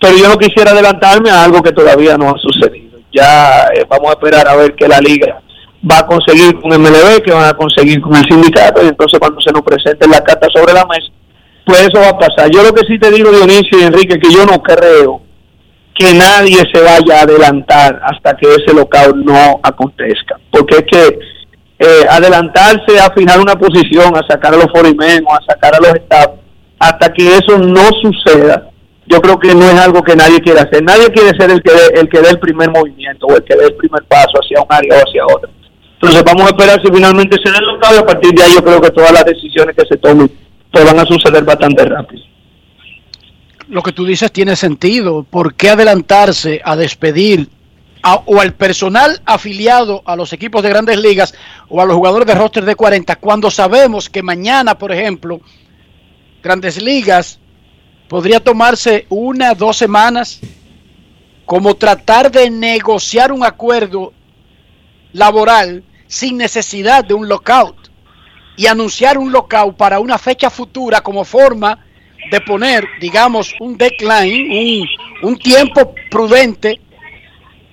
pero yo no quisiera adelantarme a algo que todavía no ha sucedido. Ya eh, vamos a esperar a ver que la liga va a conseguir con MLB, que van a conseguir con el sindicato, y entonces cuando se nos presente la carta sobre la mesa, pues eso va a pasar. Yo lo que sí te digo, Dionisio y Enrique, que yo no creo que nadie se vaya a adelantar hasta que ese local no acontezca, porque es que eh, adelantarse a fijar una posición, a sacar a los forimen a sacar a los estados, hasta que eso no suceda, yo creo que no es algo que nadie quiere hacer. Nadie quiere ser el que dé, el que dé el primer movimiento o el que dé el primer paso hacia un área o hacia otra. Entonces vamos a esperar si finalmente se da el local y a partir de ahí yo creo que todas las decisiones que se tomen pues van a suceder bastante rápido. Lo que tú dices tiene sentido. ¿Por qué adelantarse a despedir o al personal afiliado a los equipos de grandes ligas o a los jugadores de roster de 40 cuando sabemos que mañana, por ejemplo, grandes ligas podría tomarse una, dos semanas como tratar de negociar un acuerdo laboral sin necesidad de un lockout y anunciar un lockout para una fecha futura como forma de poner, digamos, un decline, un, un tiempo prudente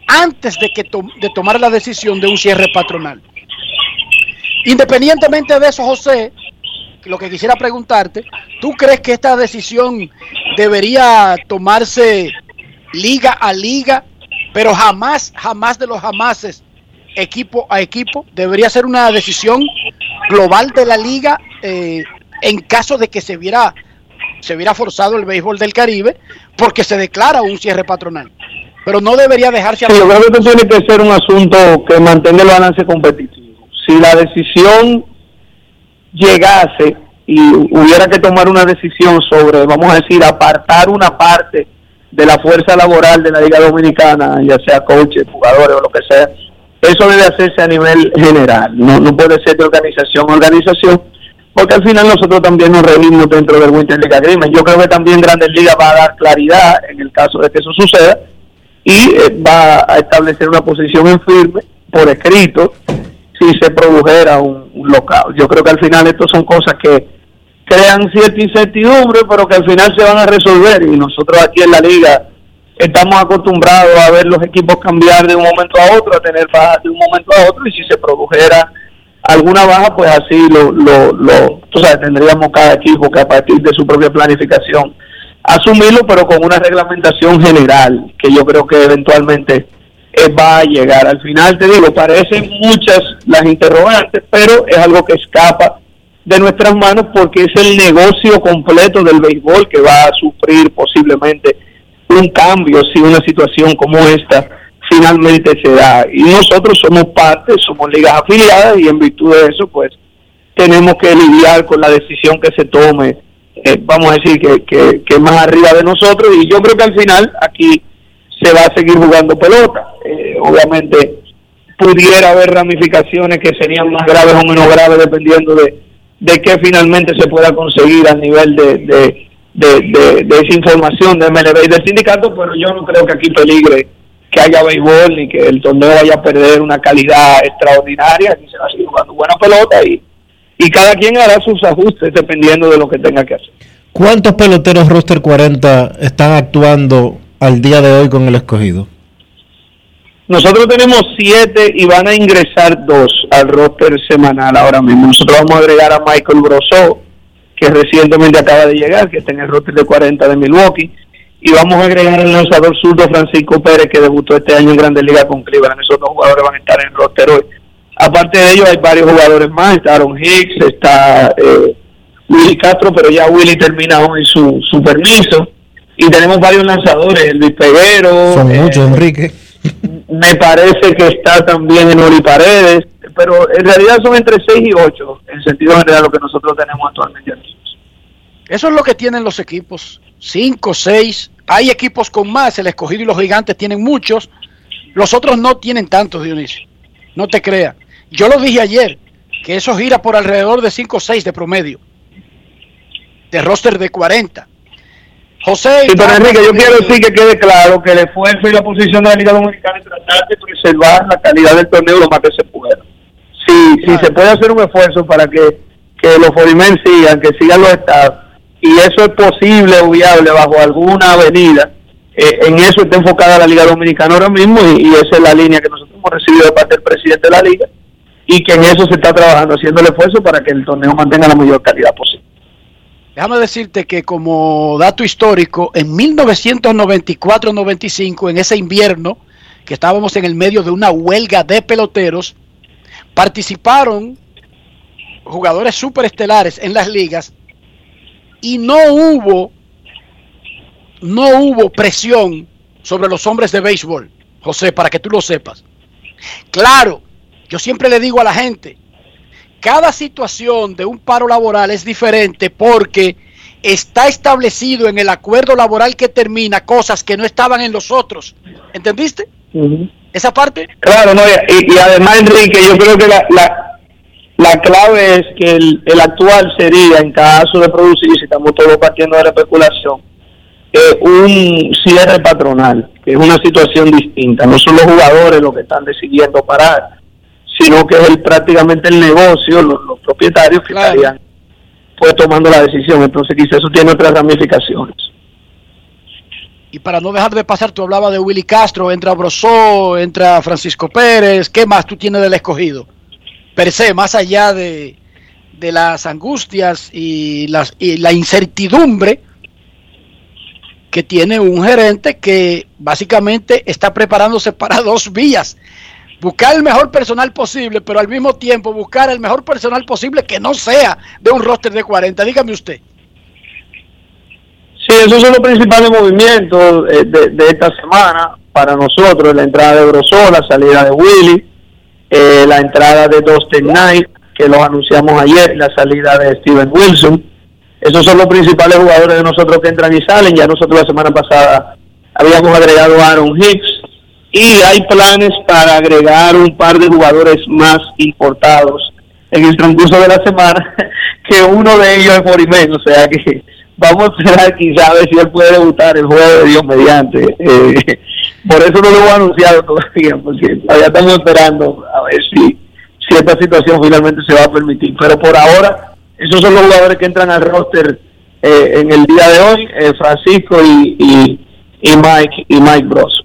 antes de, que de tomar la decisión de un cierre patronal. Independientemente de eso, José, lo que quisiera preguntarte, ¿tú crees que esta decisión debería tomarse liga a liga, pero jamás, jamás de los jamases, equipo a equipo? ¿Debería ser una decisión global de la liga eh, en caso de que se viera, se viera forzado el béisbol del Caribe porque se declara un cierre patronal? pero no debería dejarse... Sí, yo creo que tiene que ser un asunto que mantenga el balance competitivo. Si la decisión llegase y hubiera que tomar una decisión sobre, vamos a decir, apartar una parte de la fuerza laboral de la Liga Dominicana, ya sea coaches, jugadores o lo que sea, eso debe hacerse a nivel general, no, no puede ser de organización a organización, porque al final nosotros también nos reunimos dentro del Winter League Agreement. Yo creo que también Grandes Ligas va a dar claridad en el caso de que eso suceda, y eh, va a establecer una posición en firme por escrito si se produjera un, local. Yo creo que al final esto son cosas que crean cierta incertidumbre, pero que al final se van a resolver y nosotros aquí en la liga estamos acostumbrados a ver los equipos cambiar de un momento a otro, a tener bajas de un momento a otro y si se produjera alguna baja, pues así lo, lo, lo tú sabes, tendríamos cada equipo que a partir de su propia planificación asumirlo, pero con una reglamentación general, que yo creo que eventualmente eh, va a llegar. Al final, te digo, parecen muchas las interrogantes, pero es algo que escapa de nuestras manos porque es el negocio completo del béisbol que va a sufrir posiblemente un cambio si una situación como esta finalmente se da. Y nosotros somos parte, somos ligas afiliadas y en virtud de eso, pues tenemos que lidiar con la decisión que se tome eh, vamos a decir, que, que, más arriba de nosotros y yo creo que al final aquí se va a seguir jugando pelota. Eh, obviamente pudiera haber ramificaciones que serían más graves o menos graves dependiendo de, de qué finalmente se pueda conseguir a nivel de, de, de, de, esa información de MLB y del sindicato, pero yo no creo que aquí peligre que haya béisbol ni que el torneo vaya a perder una calidad extraordinaria, aquí se va a seguir jugando buena pelota y y cada quien hará sus ajustes dependiendo de lo que tenga que hacer. ¿Cuántos peloteros roster 40 están actuando al día de hoy con el escogido? Nosotros tenemos siete y van a ingresar dos al roster semanal ahora mismo. Nosotros vamos a agregar a Michael Brosó, que recientemente acaba de llegar, que está en el roster de 40 de Milwaukee. Y vamos a agregar al lanzador zurdo Francisco Pérez, que debutó este año en Grandes Ligas con Cleveland. Esos dos jugadores van a estar en el roster hoy. Aparte de ellos hay varios jugadores más, está Aaron Hicks, está eh, Willy Castro, pero ya Willy termina hoy su, su permiso. Y tenemos varios lanzadores, Luis Peguero. Son eh, muchos, Enrique. Me parece que está también en Ori Paredes, pero en realidad son entre 6 y 8, en sentido general, lo que nosotros tenemos actualmente aquí. Eso es lo que tienen los equipos, 5, 6. Hay equipos con más, el escogido y los gigantes tienen muchos, los otros no tienen tantos, Dionisio. No te creas. Yo lo dije ayer, que eso gira por alrededor de 5 o 6 de promedio. De roster de 40. José. Sí, pero Enrique, yo quiero decir que quede claro que el esfuerzo y la posición de la Liga Dominicana es tratar de preservar la calidad del torneo lo más que se pueda. Si, si se puede hacer un esfuerzo para que, que los Forimen sigan, que sigan los estados, y eso es posible o viable bajo alguna avenida, eh, en eso está enfocada la Liga Dominicana ahora mismo y, y esa es la línea que nosotros hemos recibido de parte del presidente de la Liga y que en eso se está trabajando, haciendo el esfuerzo para que el torneo mantenga la mayor calidad posible. Déjame decirte que como dato histórico, en 1994-95, en ese invierno, que estábamos en el medio de una huelga de peloteros, participaron jugadores superestelares en las ligas y no hubo no hubo presión sobre los hombres de béisbol, José, para que tú lo sepas. Claro, yo siempre le digo a la gente, cada situación de un paro laboral es diferente porque está establecido en el acuerdo laboral que termina cosas que no estaban en los otros. ¿Entendiste? Esa parte. Claro, no, y, además, Enrique, yo creo que la, la, la clave es que el, el, actual sería, en caso de producir, si estamos todos partiendo de la especulación, eh, un cierre patronal, que es una situación distinta. No son los jugadores los que están decidiendo parar, sino que es el, prácticamente el negocio, los, propietarios que estarían pues tomando la decisión. Entonces quizás eso tiene otras ramificaciones. Y para no dejar de pasar, tú hablabas de Willy Castro, entra Brosó, entra Francisco Pérez, ¿qué más tú tienes del escogido? Per se, más allá de, de las angustias y, las, y la incertidumbre que tiene un gerente que básicamente está preparándose para dos vías. Buscar el mejor personal posible, pero al mismo tiempo buscar el mejor personal posible que no sea de un roster de 40. Dígame usted. Sí, esos son los principales movimientos eh, de, esta semana para nosotros. La entrada de Grosó, la salida de Willy, eh, la entrada de Dustin Knight, que lo anunciamos ayer, la salida de Steven Wilson. Esos son los principales jugadores de nosotros que entran y salen. Ya nosotros la semana pasada habíamos agregado a Aaron Hicks y hay planes para agregar un par de jugadores más importados en el transcurso de la semana, que uno de ellos es Morimen, o sea que vamos a esperar quizá a ver si él puede debutar el juego de Dios mediante. Eh, por eso no lo hemos anunciado todavía, porque todavía estamos esperando a ver si, si esta situación finalmente se va a permitir. Pero por ahora, esos son los jugadores que entran al roster eh, en el día de hoy, eh, Francisco y, y, y, Mike y Mike Bros.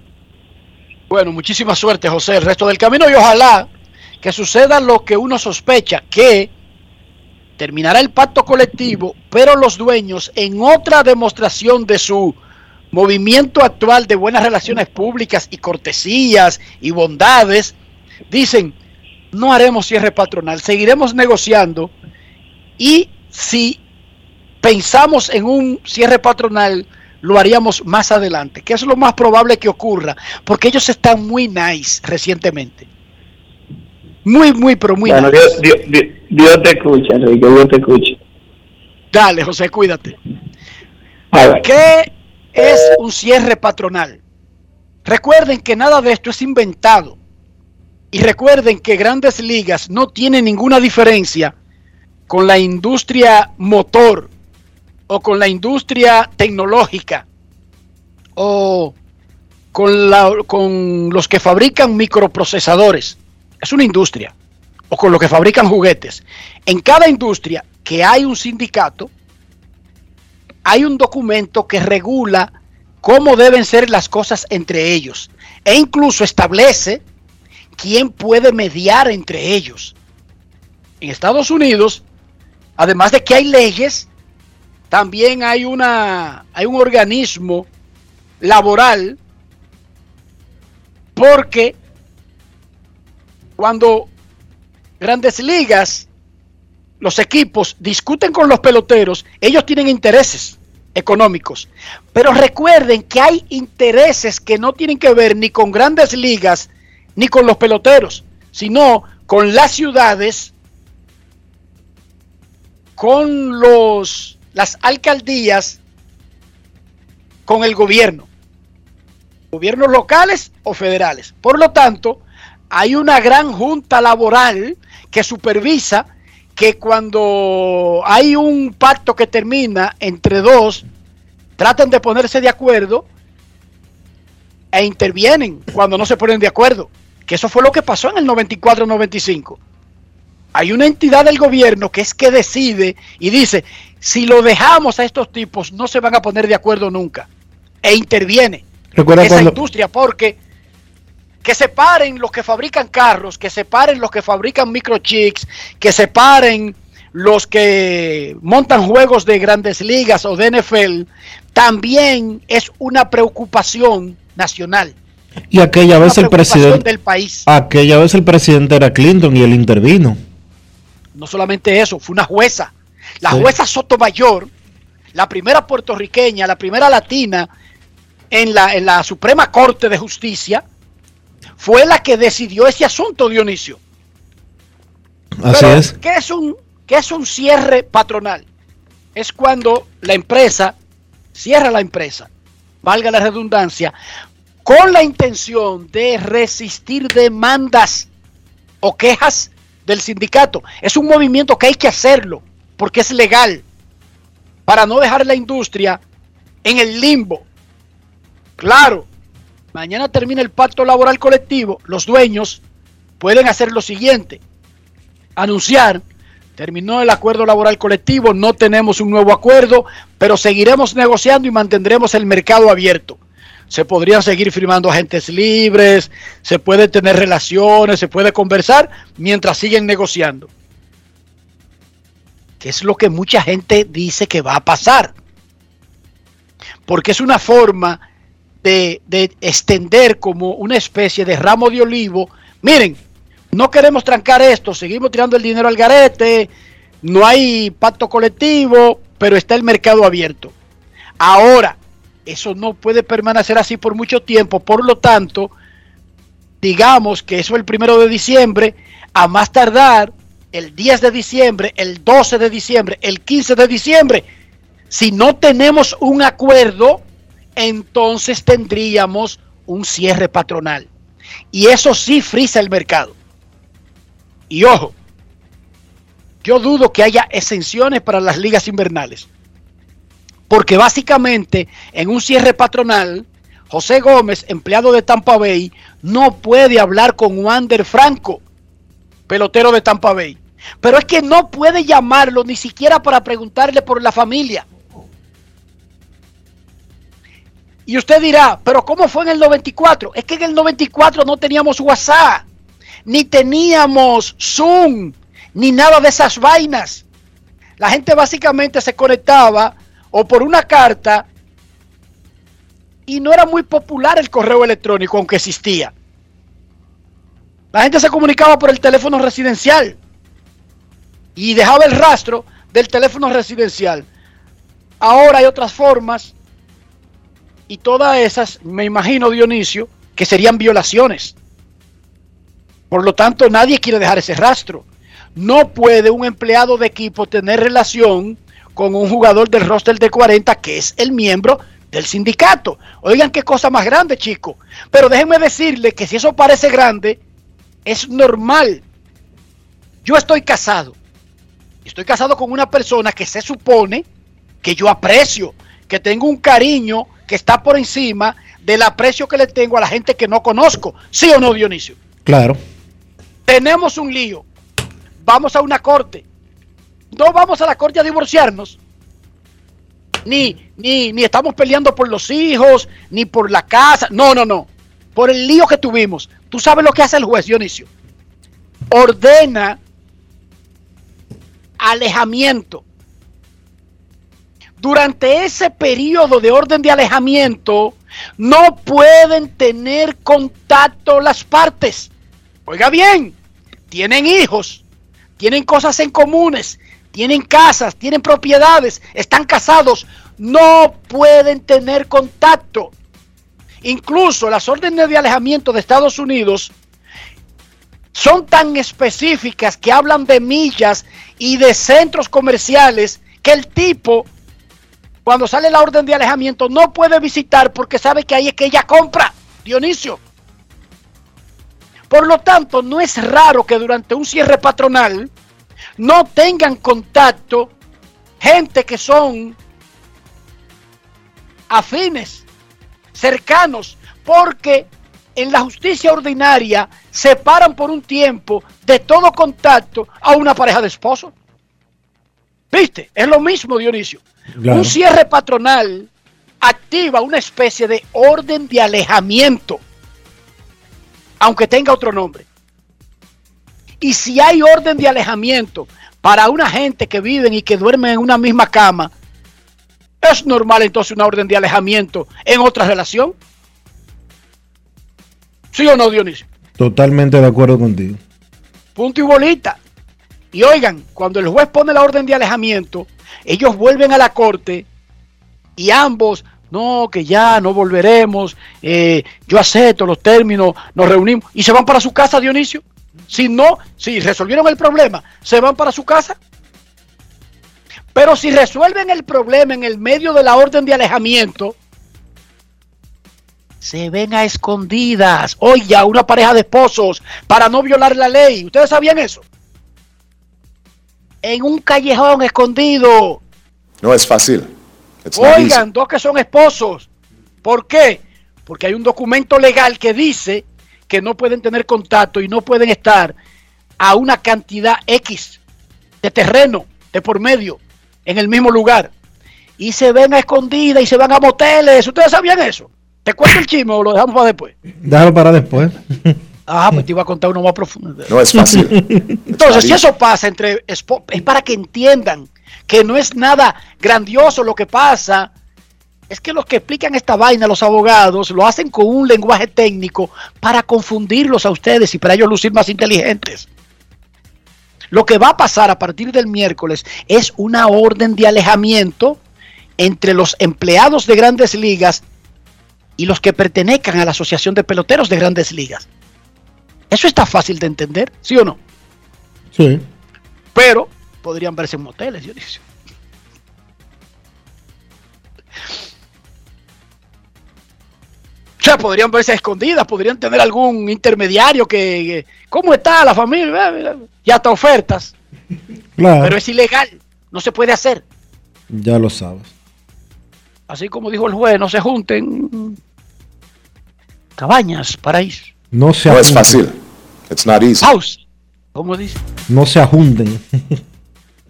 Bueno, muchísima suerte, José, el resto del camino y ojalá que suceda lo que uno sospecha, que terminará el pacto colectivo, pero los dueños en otra demostración de su movimiento actual de buenas relaciones públicas y cortesías y bondades, dicen, no haremos cierre patronal, seguiremos negociando y si pensamos en un cierre patronal, lo haríamos más adelante, que es lo más probable que ocurra, porque ellos están muy nice recientemente. Muy, muy, pero muy bueno, Dios, te escucha, Enrique, Dios te escucha. Dale, José, cuídate. ¿Qué es un cierre patronal? Recuerden que nada de esto es inventado. Y recuerden que grandes ligas no tienen ninguna diferencia con la industria motor o con la industria tecnológica o con, la, con los que fabrican microprocesadores es una industria, o con lo que fabrican juguetes. En cada industria que hay un sindicato, hay un documento que regula cómo deben ser las cosas entre ellos e incluso establece quién puede mediar entre ellos. En Estados Unidos, además de que hay leyes, también hay una hay un organismo laboral porque cuando grandes ligas, los equipos discuten con los peloteros, ellos tienen intereses económicos. Pero recuerden que hay intereses que no tienen que ver ni con grandes ligas ni con los peloteros, sino con las ciudades, con los las alcaldías, con el gobierno, gobiernos locales o federales. Por lo tanto, hay una gran junta laboral que supervisa que cuando hay un pacto que termina entre dos, tratan de ponerse de acuerdo e intervienen cuando no se ponen de acuerdo. Que eso fue lo que pasó en el 94-95. Hay una entidad del gobierno que es que decide y dice, si lo dejamos a estos tipos, no se van a poner de acuerdo nunca. E interviene esa industria porque Que se paren los que fabrican carros, que se paren los que fabrican microchips, que se paren los que montan juegos de grandes ligas o de NFL, también es una preocupación nacional. Y aquella vez el presidente del país. Aquella vez el presidente era Clinton y él intervino. No solamente eso, fue una jueza. La jueza Sotomayor, la primera puertorriqueña, la primera latina en la, en la Suprema Corte de Justicia, fue la que decidió ese asunto, Dionisio. Así es. ¿qué es, un, ¿Qué es un cierre patronal? Es cuando la empresa cierra la empresa, valga la redundancia, con la intención de resistir demandas o quejas del sindicato. Es un movimiento que hay que hacerlo porque es legal para no dejar la industria en el limbo. Claro, mañana termina el pacto laboral colectivo, los dueños pueden hacer lo siguiente, anunciar, terminó el acuerdo laboral colectivo, no tenemos un nuevo acuerdo, pero seguiremos negociando y mantendremos el mercado abierto se podrían seguir firmando agentes libres, se puede tener relaciones, se puede conversar mientras siguen negociando. Que es lo que mucha gente dice que va a pasar. Porque es una forma de, de extender como una especie de ramo de olivo. Miren, no queremos trancar esto, seguimos tirando el dinero al garete, no hay pacto colectivo, pero está el mercado abierto. Ahora, eso no puede permanecer así por mucho tiempo. Por lo tanto, digamos que eso el primero de diciembre, a más tardar el 10 de diciembre, el 12 de diciembre, el 15 de diciembre, si no tenemos un acuerdo, entonces tendríamos un cierre patronal. Y eso sí frisa el mercado. Y ojo, yo dudo que haya exenciones para las ligas invernales. Porque básicamente en un cierre patronal, José Gómez, empleado de Tampa Bay, no puede hablar con Wander Franco, pelotero de Tampa Bay. Pero es que no puede llamarlo ni siquiera para preguntarle por la familia. Y usted dirá, pero ¿cómo fue en el 94? Es que en el 94 no teníamos WhatsApp, ni teníamos Zoom, ni nada de esas vainas. La gente básicamente se conectaba o por una carta y no era muy popular el correo electrónico, aunque existía. La gente se comunicaba por el teléfono residencial y dejaba el rastro del teléfono residencial. Ahora hay otras formas y todas esas, me imagino Dionisio, que serían violaciones. Por lo tanto, nadie quiere dejar ese rastro. No puede un empleado de equipo tener relación con un jugador del roster de 40 que es el miembro del sindicato. Oigan qué cosa más grande, chicos. Pero déjenme decirle que si eso parece grande, es normal. Yo estoy casado. Estoy casado con una persona que se supone que yo aprecio, que tengo un cariño que está por encima del aprecio que le tengo a la gente que no conozco. ¿Sí o no, Dionisio? Claro. Tenemos un lío. Vamos a una corte no vamos a la corte a divorciarnos. Ni, ni, ni estamos peleando por los hijos, ni por la casa. No, no, no. Por el lío que tuvimos. Tú sabes lo que hace el juez Dionisio. Ordena alejamiento. Durante ese periodo de orden de alejamiento, no pueden tener contacto las partes. Oiga bien, tienen hijos, tienen cosas en comunes, tienen casas, tienen propiedades, están casados, no pueden tener contacto. Incluso las órdenes de alejamiento de Estados Unidos son tan específicas que hablan de millas y de centros comerciales que el tipo, cuando sale la orden de alejamiento, no puede visitar porque sabe que ahí es que ella compra, Dionisio. Por lo tanto, no es raro que durante un cierre patronal, no tengan contacto gente que son afines, cercanos, porque en la justicia ordinaria separan por un tiempo de todo contacto a una pareja de esposos. ¿Viste? Es lo mismo, Dionisio. Un cierre patronal activa una especie de orden de alejamiento. aunque tenga otro nombre. Y si hay orden de alejamiento para una gente que viven y que duermen en una misma cama, ¿es normal entonces una orden de alejamiento en otra relación? ¿Sí o no, Dionisio? Totalmente de acuerdo contigo. Punto y bolita. Y oigan, cuando el juez pone la orden de alejamiento, ellos vuelven a la corte y ambos, no, que ya no volveremos, eh, yo acepto los términos, nos reunimos y se van para su casa, Dionisio. Si no, si resolvieron el problema, se van para su casa. Pero si resuelven el problema en el medio de la orden de alejamiento, se ven a escondidas. Oye, a una pareja de esposos para no violar la ley. ¿Ustedes sabían eso? En un callejón escondido. No es fácil. It's not Oigan, easy. dos que son esposos. ¿Por qué? Porque hay un documento legal que dice que no pueden tener contacto y no pueden estar a una cantidad X de terreno de por medio en el mismo lugar. Y se ven a escondidas y se van a moteles. ¿Ustedes sabían eso? ¿Te cuento el chisme o lo dejamos para después? Déjalo para después. Ah, pues te iba a contar uno más profundo. No es fácil. Entonces, si eso pasa entre espo- es para que entiendan que no es nada grandioso lo que pasa. Es que los que explican esta vaina, los abogados, lo hacen con un lenguaje técnico para confundirlos a ustedes y para ellos lucir más inteligentes. Lo que va a pasar a partir del miércoles es una orden de alejamiento entre los empleados de grandes ligas y los que pertenezcan a la Asociación de Peloteros de Grandes Ligas. Eso está fácil de entender, ¿sí o no? Sí. Pero podrían verse en moteles, Dionisio. O sea, podrían verse escondidas, podrían tener algún intermediario que, que, ¿cómo está la familia? Y hasta ofertas. Claro. Pero es ilegal, no se puede hacer. Ya lo sabes. Así como dijo el juez, no se junten cabañas, paraíso. No se No es fácil. It's not easy. House, ¿cómo dice? No se ajunden.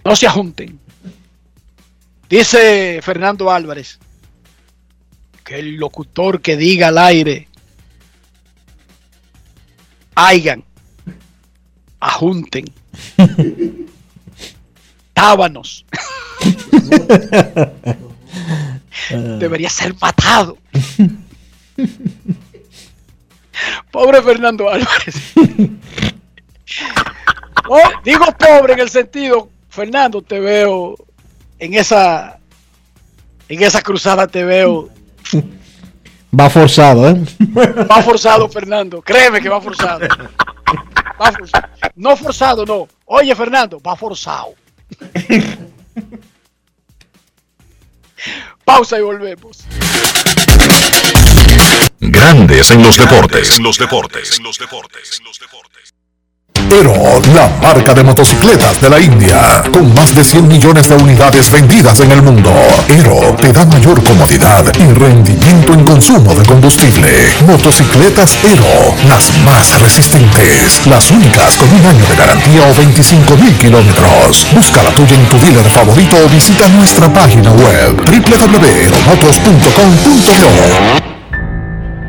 No se ajunten. Dice Fernando Álvarez que el locutor que diga al aire, hagan, ajunten, tábanos, debería ser matado. Pobre Fernando Álvarez. Oh, digo pobre en el sentido, Fernando, te veo en esa en esa cruzada te veo Va forzado, ¿eh? va forzado Fernando, créeme que va forzado. Va forzado. No forzado, no. Oye, Fernando, va forzado. Pausa y volvemos. Grandes en los deportes. En los deportes. En los deportes. Pero la marca de motocicletas de la India, con más de 100 millones de unidades vendidas en el mundo. Ero te da mayor comodidad y rendimiento en consumo de combustible. Motocicletas Ero, las más resistentes, las únicas con un año de garantía o 25 mil kilómetros. Busca la tuya en tu dealer favorito o visita nuestra página web www.eromotos.com.do.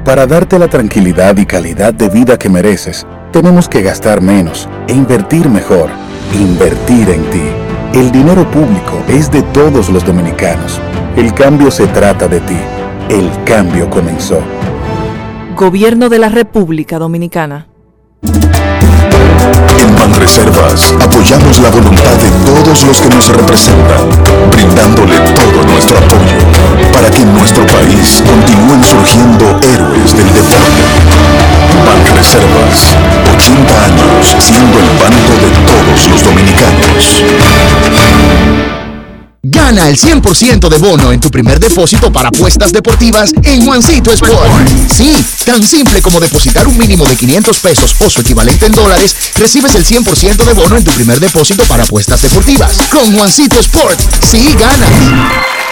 Para darte la tranquilidad y calidad de vida que mereces, tenemos que gastar menos e invertir mejor. Invertir en ti. El dinero público es de todos los dominicanos. El cambio se trata de ti. El cambio comenzó. Gobierno de la República Dominicana. En Banreservas apoyamos la voluntad de todos los que nos representan, brindándole todo nuestro apoyo para que en nuestro país continúen surgiendo héroes del deporte. Banreservas, 80 años siendo el banco de todos los dominicanos. Gana el 100% de bono en tu primer depósito para apuestas deportivas en Juancito Sport. Sí, tan simple como depositar un mínimo de 500 pesos o su equivalente en dólares, recibes el 100% de bono en tu primer depósito para apuestas deportivas. Con Juancito Sport, sí ganas.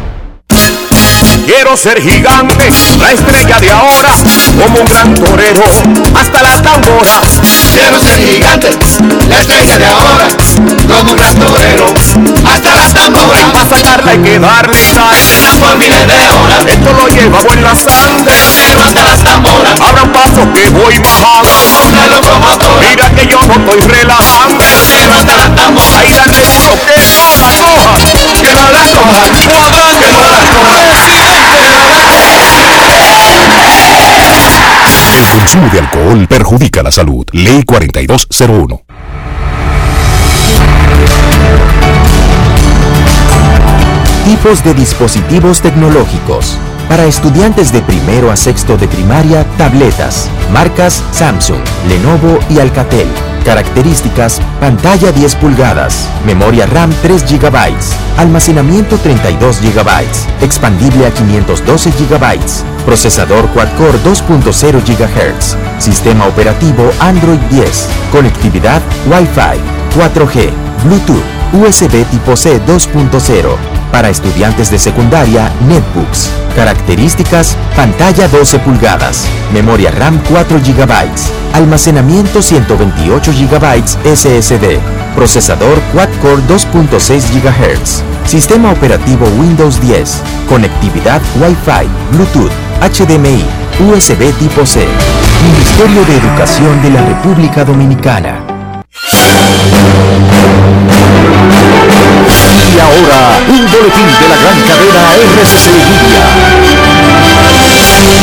Quiero ser gigante, la estrella de ahora, como un gran torero, hasta las tamboras. Quiero ser gigante, la estrella de ahora, como un gran torero, hasta las tamboras. Para sacarla hay que darle sal, por miles de horas. Esto lo llevamos en la sangre, pero hasta las tamboras. Abra un paso que voy bajando, una locomotora. Mira que yo no estoy relajando, pero hasta las tamboras. Ahí darle duro, que no la coja, que no la coja, que no la coja. El consumo de alcohol perjudica la salud. Ley 4201. Tipos de dispositivos tecnológicos. Para estudiantes de primero a sexto de primaria, tabletas. Marcas Samsung, Lenovo y Alcatel. Características, pantalla 10 pulgadas, memoria RAM 3 GB, almacenamiento 32 GB, expandible a 512 GB, procesador quad-core 2.0 GHz, sistema operativo Android 10, conectividad Wi-Fi, 4G, Bluetooth, USB tipo C 2.0. Para estudiantes de secundaria, netbooks. Características, pantalla 12 pulgadas, memoria RAM 4 GB, almacenamiento 128 GB SSD, procesador quad-core 2.6 GHz, sistema operativo Windows 10, conectividad Wi-Fi, Bluetooth, HDMI, USB tipo C. Ministerio de Educación de la República Dominicana. Y ahora, un boletín de la gran cadena RCC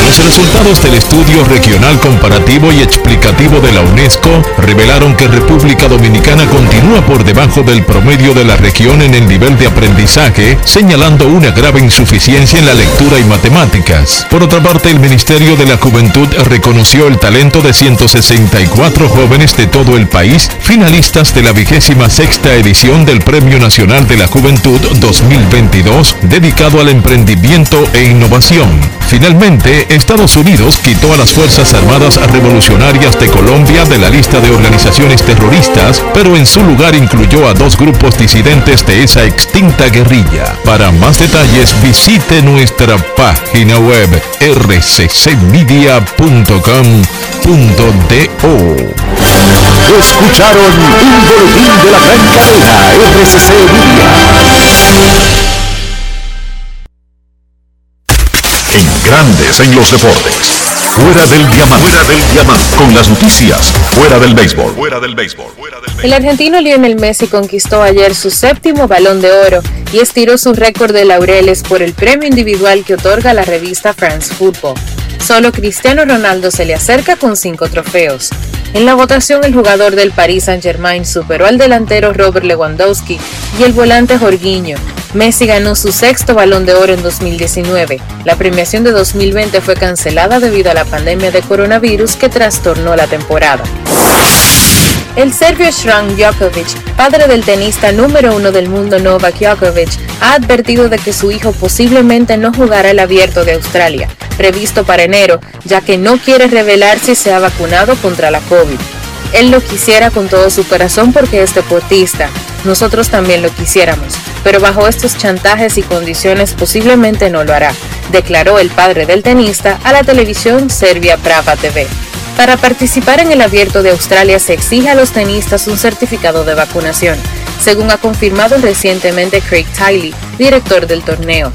Los resultados del estudio regional comparativo y explicativo de la UNESCO revelaron que República Dominicana continúa por debajo del promedio de la región en el nivel de aprendizaje, señalando una grave insuficiencia en la lectura y matemáticas. Por otra parte, el Ministerio de la Juventud reconoció el talento de 164 jóvenes de todo el país, finalistas de la vigésima sexta edición del Premio Nacional de la Juventud 2022, dedicado al emprendimiento e innovación. Finalmente, Estados Unidos quitó a las Fuerzas Armadas Revolucionarias de Colombia de la lista de organizaciones terroristas, pero en su lugar incluyó a dos grupos disidentes de esa extinta guerrilla. Para más detalles visite nuestra página web rccmedia.com.do. Escucharon un boletín de la gran cadena RCC Media. En grandes en los deportes. Fuera del diamante. Fuera del diamante. Con las noticias. Fuera del béisbol. Fuera del béisbol. El argentino Lionel Messi conquistó ayer su séptimo balón de oro y estiró su récord de laureles por el premio individual que otorga la revista France Football. Solo Cristiano Ronaldo se le acerca con cinco trofeos. En la votación, el jugador del Paris Saint-Germain superó al delantero Robert Lewandowski y el volante Jorginho. Messi ganó su sexto balón de oro en 2019. La premiación de 2020 fue cancelada debido a la pandemia de coronavirus que trastornó la temporada. El serbio Sran Djokovic, padre del tenista número uno del mundo Novak Djokovic, ha advertido de que su hijo posiblemente no jugará el abierto de Australia, previsto para enero, ya que no quiere revelar si se ha vacunado contra la COVID. Él lo quisiera con todo su corazón porque es deportista. Nosotros también lo quisiéramos, pero bajo estos chantajes y condiciones posiblemente no lo hará, declaró el padre del tenista a la televisión Serbia Prava TV. Para participar en el abierto de Australia se exige a los tenistas un certificado de vacunación, según ha confirmado recientemente Craig Tiley, director del torneo.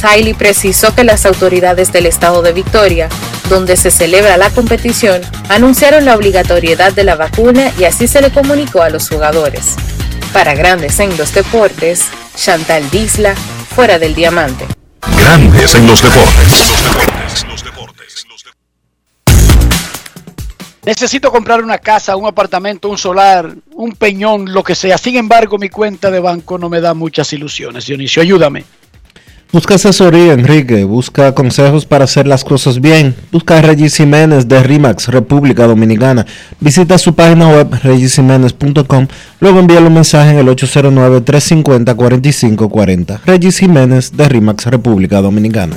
Tiley precisó que las autoridades del estado de Victoria, donde se celebra la competición, anunciaron la obligatoriedad de la vacuna y así se le comunicó a los jugadores. Para Grandes en los Deportes, Chantal Disla, fuera del diamante. Grandes en los deportes. Necesito comprar una casa, un apartamento, un solar, un peñón, lo que sea. Sin embargo, mi cuenta de banco no me da muchas ilusiones. Dionisio, ayúdame. Busca asesoría, Enrique. Busca consejos para hacer las cosas bien. Busca a Regis Jiménez de RIMAX, República Dominicana. Visita su página web regisiménez.com. Luego envíale un mensaje en el 809-350-4540. Regis Jiménez de RIMAX, República Dominicana.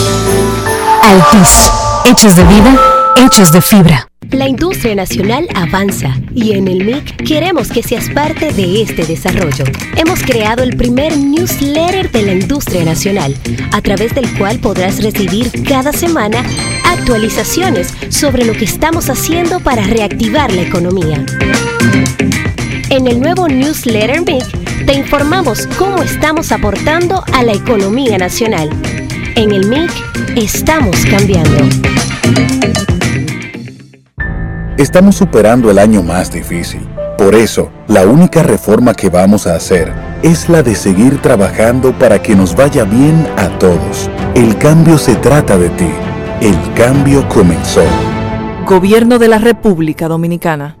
Altis, hechos de vida, hechos de fibra. La industria nacional avanza y en el MIC queremos que seas parte de este desarrollo. Hemos creado el primer newsletter de la industria nacional, a través del cual podrás recibir cada semana actualizaciones sobre lo que estamos haciendo para reactivar la economía. En el nuevo newsletter MIC te informamos cómo estamos aportando a la economía nacional en el MIC estamos cambiando. Estamos superando el año más difícil. Por eso, la única reforma que vamos a hacer es la de seguir trabajando para que nos vaya bien a todos. El cambio se trata de ti. El cambio comenzó. Gobierno de la República Dominicana.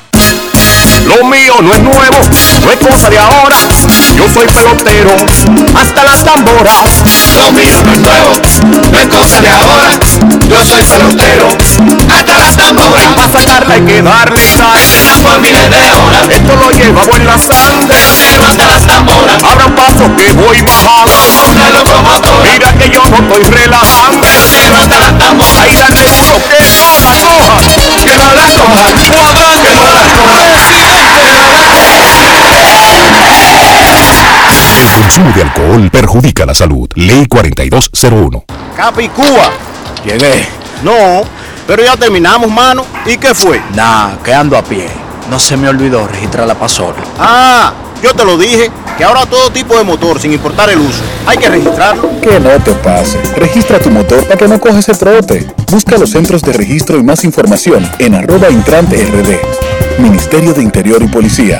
Lo mío no es nuevo, no es cosa de ahora. Yo soy pelotero, hasta las tamboras. Lo mío no es nuevo, no es cosa de ahora. Yo soy pelotero, hasta las tamboras. Para sacarla hay que darle sal. Por miles de horas. Esto lo llevamos en la sangre. hasta las tamboras. Abra un paso que voy bajando. Una locomotora. Mira que yo no estoy relajando. hasta las tamboras. Ahí dale duro que no la coja. Que no la coja. Consumo de alcohol perjudica la salud. Ley 4201. Capicúa. Llegué. No, pero ya terminamos, mano. ¿Y qué fue? Nah, quedando a pie. No se me olvidó registrar la pasola. Ah, yo te lo dije, que ahora todo tipo de motor, sin importar el uso, hay que registrarlo. Que no te pase. Registra tu motor para que no cojas el trote. Busca los centros de registro y más información en arroba intrante rd. Ministerio de Interior y Policía.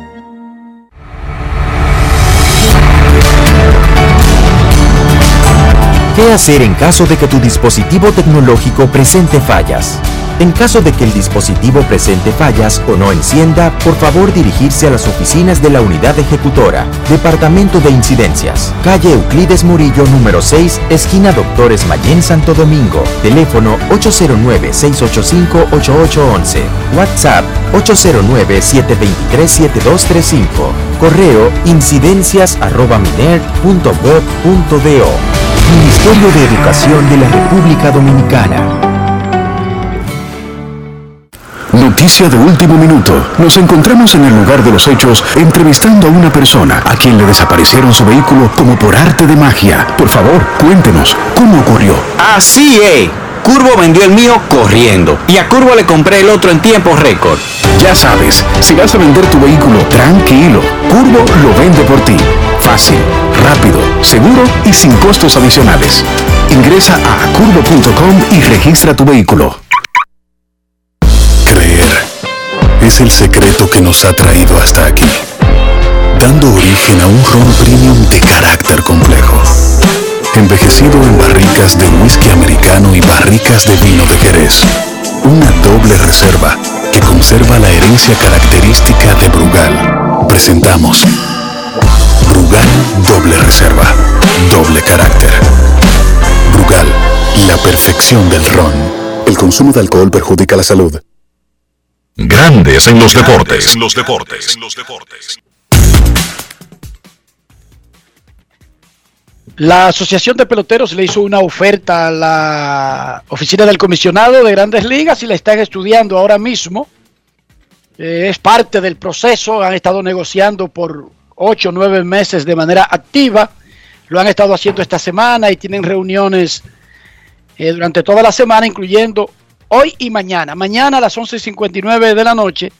¿Qué hacer en caso de que tu dispositivo tecnológico presente fallas? En caso de que el dispositivo presente fallas o no encienda, por favor dirigirse a las oficinas de la unidad ejecutora, Departamento de Incidencias, calle Euclides Murillo número 6, esquina Doctores Mayén Santo Domingo, teléfono 809-685-8811, WhatsApp 809-723-7235, correo incidencias.minert.gov.do. Ministerio de Educación de la República Dominicana. Noticia de último minuto. Nos encontramos en el lugar de los hechos entrevistando a una persona a quien le desaparecieron su vehículo como por arte de magia. Por favor, cuéntenos, ¿cómo ocurrió? Así es. Curvo vendió el mío corriendo y a Curvo le compré el otro en tiempo récord. Ya sabes, si vas a vender tu vehículo, tranquilo. Curvo lo vende por ti. Fácil, rápido, seguro y sin costos adicionales. Ingresa a curvo.com y registra tu vehículo. Creer es el secreto que nos ha traído hasta aquí, dando origen a un ron premium de carácter complejo, envejecido en barricas de whisky americano y barricas de vino de Jerez. Una doble reserva que conserva la herencia característica de Brugal. Presentamos Brugal Doble Reserva, doble carácter. Brugal, la perfección del ron. El consumo de alcohol perjudica la salud. Grandes en los deportes. los deportes. La Asociación de Peloteros le hizo una oferta a la oficina del comisionado de grandes ligas y la están estudiando ahora mismo. Eh, es parte del proceso, han estado negociando por ocho o nueve meses de manera activa. Lo han estado haciendo esta semana y tienen reuniones eh, durante toda la semana, incluyendo hoy y mañana. Mañana a las 11.59 de la noche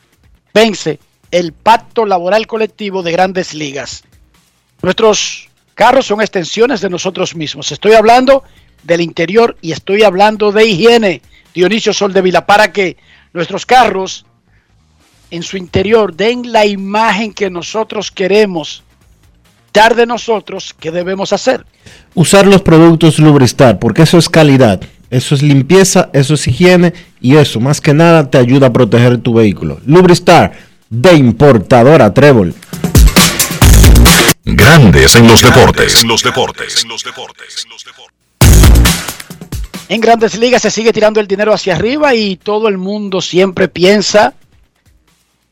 vence el pacto laboral colectivo de grandes ligas. Nuestros carros son extensiones de nosotros mismos. Estoy hablando del interior y estoy hablando de higiene, Dionisio Soldevila, para que nuestros carros en su interior den la imagen que nosotros queremos dar de nosotros, ¿qué debemos hacer? Usar los productos Lubristar, porque eso es calidad, eso es limpieza, eso es higiene y eso más que nada te ayuda a proteger tu vehículo. Lubristar de importadora Trébol. Grandes en los deportes. los deportes. En grandes ligas se sigue tirando el dinero hacia arriba y todo el mundo siempre piensa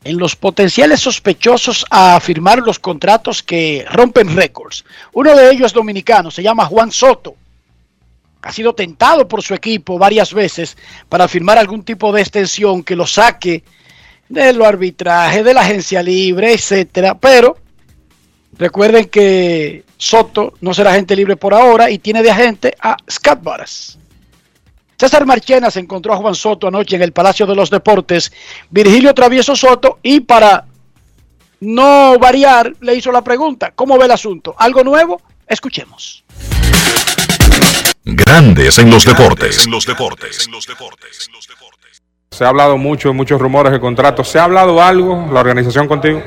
en los potenciales sospechosos a firmar los contratos que rompen récords. Uno de ellos es dominicano, se llama Juan Soto. Ha sido tentado por su equipo varias veces para firmar algún tipo de extensión que lo saque de lo arbitraje, de la agencia libre, etcétera. Pero recuerden que Soto no será agente libre por ahora y tiene de agente a Scott Barras. César Marchena se encontró a Juan Soto anoche en el Palacio de los Deportes, Virgilio Travieso Soto, y para no variar, le hizo la pregunta, ¿cómo ve el asunto? ¿Algo nuevo? Escuchemos. Grandes en los deportes. los deportes. Se ha hablado mucho, muchos rumores de contratos. ¿Se ha hablado algo, la organización contigo?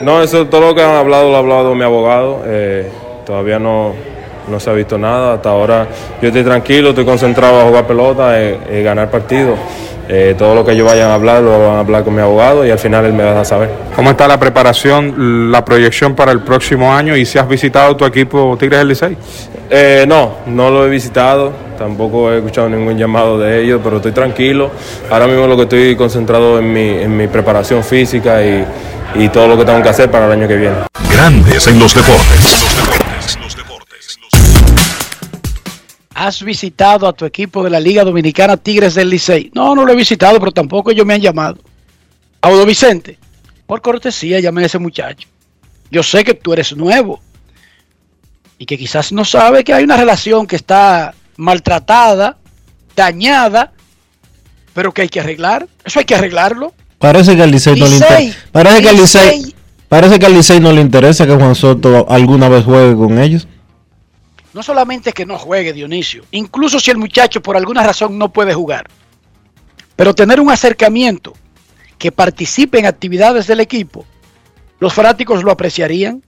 No, eso todo lo que han hablado lo ha hablado mi abogado. Eh, todavía no, no se ha visto nada. Hasta ahora yo estoy tranquilo, estoy concentrado a jugar pelota, y ganar partidos. Eh, todo lo que ellos vayan a hablar lo van a hablar con mi abogado y al final él me va a saber. ¿Cómo está la preparación, la proyección para el próximo año y si has visitado tu equipo Tigres del Licey? Eh, no, no lo he visitado, tampoco he escuchado ningún llamado de ellos, pero estoy tranquilo. Ahora mismo lo que estoy concentrado en mi, en mi preparación física y, y todo lo que tengo que hacer para el año que viene. Grandes en los deportes. ¿Has visitado a tu equipo de la Liga Dominicana Tigres del Licey? No, no lo he visitado, pero tampoco ellos me han llamado. Audo Vicente, por cortesía, llame a ese muchacho. Yo sé que tú eres nuevo y que quizás no sabe que hay una relación que está maltratada, dañada, pero que hay que arreglar. Eso hay que arreglarlo. Parece que al Licey no le interesa. Parece que al Licey Parece que al Licey no le interesa que Juan Soto alguna vez juegue con ellos. No solamente que no juegue Dionisio, incluso si el muchacho por alguna razón no puede jugar, pero tener un acercamiento que participe en actividades del equipo, los fanáticos lo apreciarían.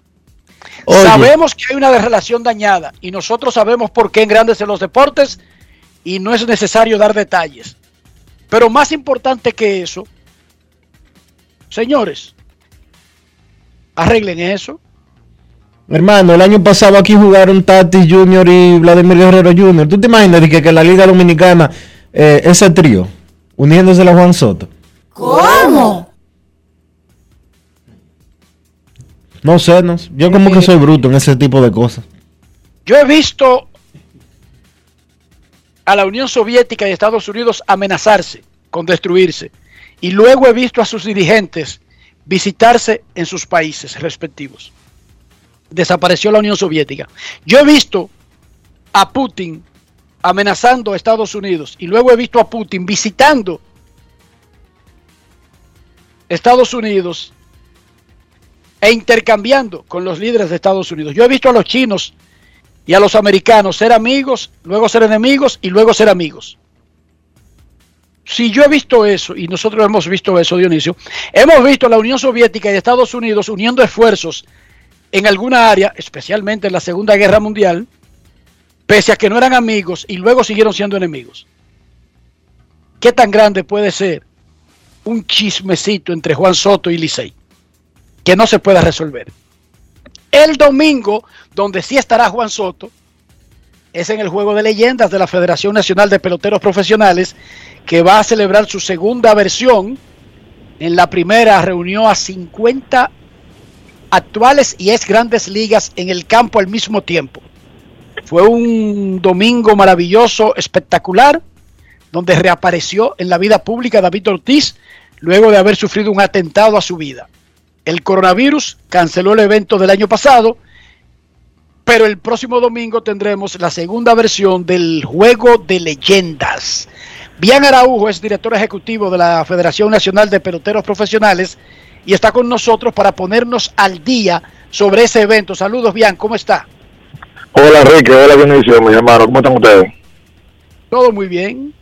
Sabemos que hay una relación dañada y nosotros sabemos por qué en Grandes en los Deportes y no es necesario dar detalles. Pero más importante que eso, señores, arreglen eso. Hermano, el año pasado aquí jugaron Tati Junior y Vladimir Guerrero Junior. ¿Tú te imaginas que, que la Liga Dominicana, eh, ese trío, uniéndose a Juan Soto? ¿Cómo? No sé, no, yo como que soy bruto en ese tipo de cosas. Yo he visto a la Unión Soviética y Estados Unidos amenazarse con destruirse. Y luego he visto a sus dirigentes visitarse en sus países respectivos. Desapareció la Unión Soviética. Yo he visto a Putin amenazando a Estados Unidos y luego he visto a Putin visitando Estados Unidos e intercambiando con los líderes de Estados Unidos. Yo he visto a los chinos y a los americanos ser amigos, luego ser enemigos y luego ser amigos. Si yo he visto eso, y nosotros hemos visto eso, Dionisio, hemos visto la Unión Soviética y Estados Unidos uniendo esfuerzos en alguna área, especialmente en la Segunda Guerra Mundial, pese a que no eran amigos y luego siguieron siendo enemigos. ¿Qué tan grande puede ser un chismecito entre Juan Soto y Licey que no se pueda resolver. El domingo, donde sí estará Juan Soto, es en el juego de leyendas de la Federación Nacional de Peloteros Profesionales, que va a celebrar su segunda versión. En la primera reunió a 50 actuales y ex grandes ligas en el campo al mismo tiempo. Fue un domingo maravilloso, espectacular, donde reapareció en la vida pública David Ortiz, luego de haber sufrido un atentado a su vida. El coronavirus canceló el evento del año pasado, pero el próximo domingo tendremos la segunda versión del Juego de Leyendas. Bian Araujo es director ejecutivo de la Federación Nacional de Peloteros Profesionales y está con nosotros para ponernos al día sobre ese evento. Saludos, Bian, ¿cómo está? Hola, Enrique. Hola, Benicio, mi hermano. ¿Cómo están ustedes? Todo muy bien.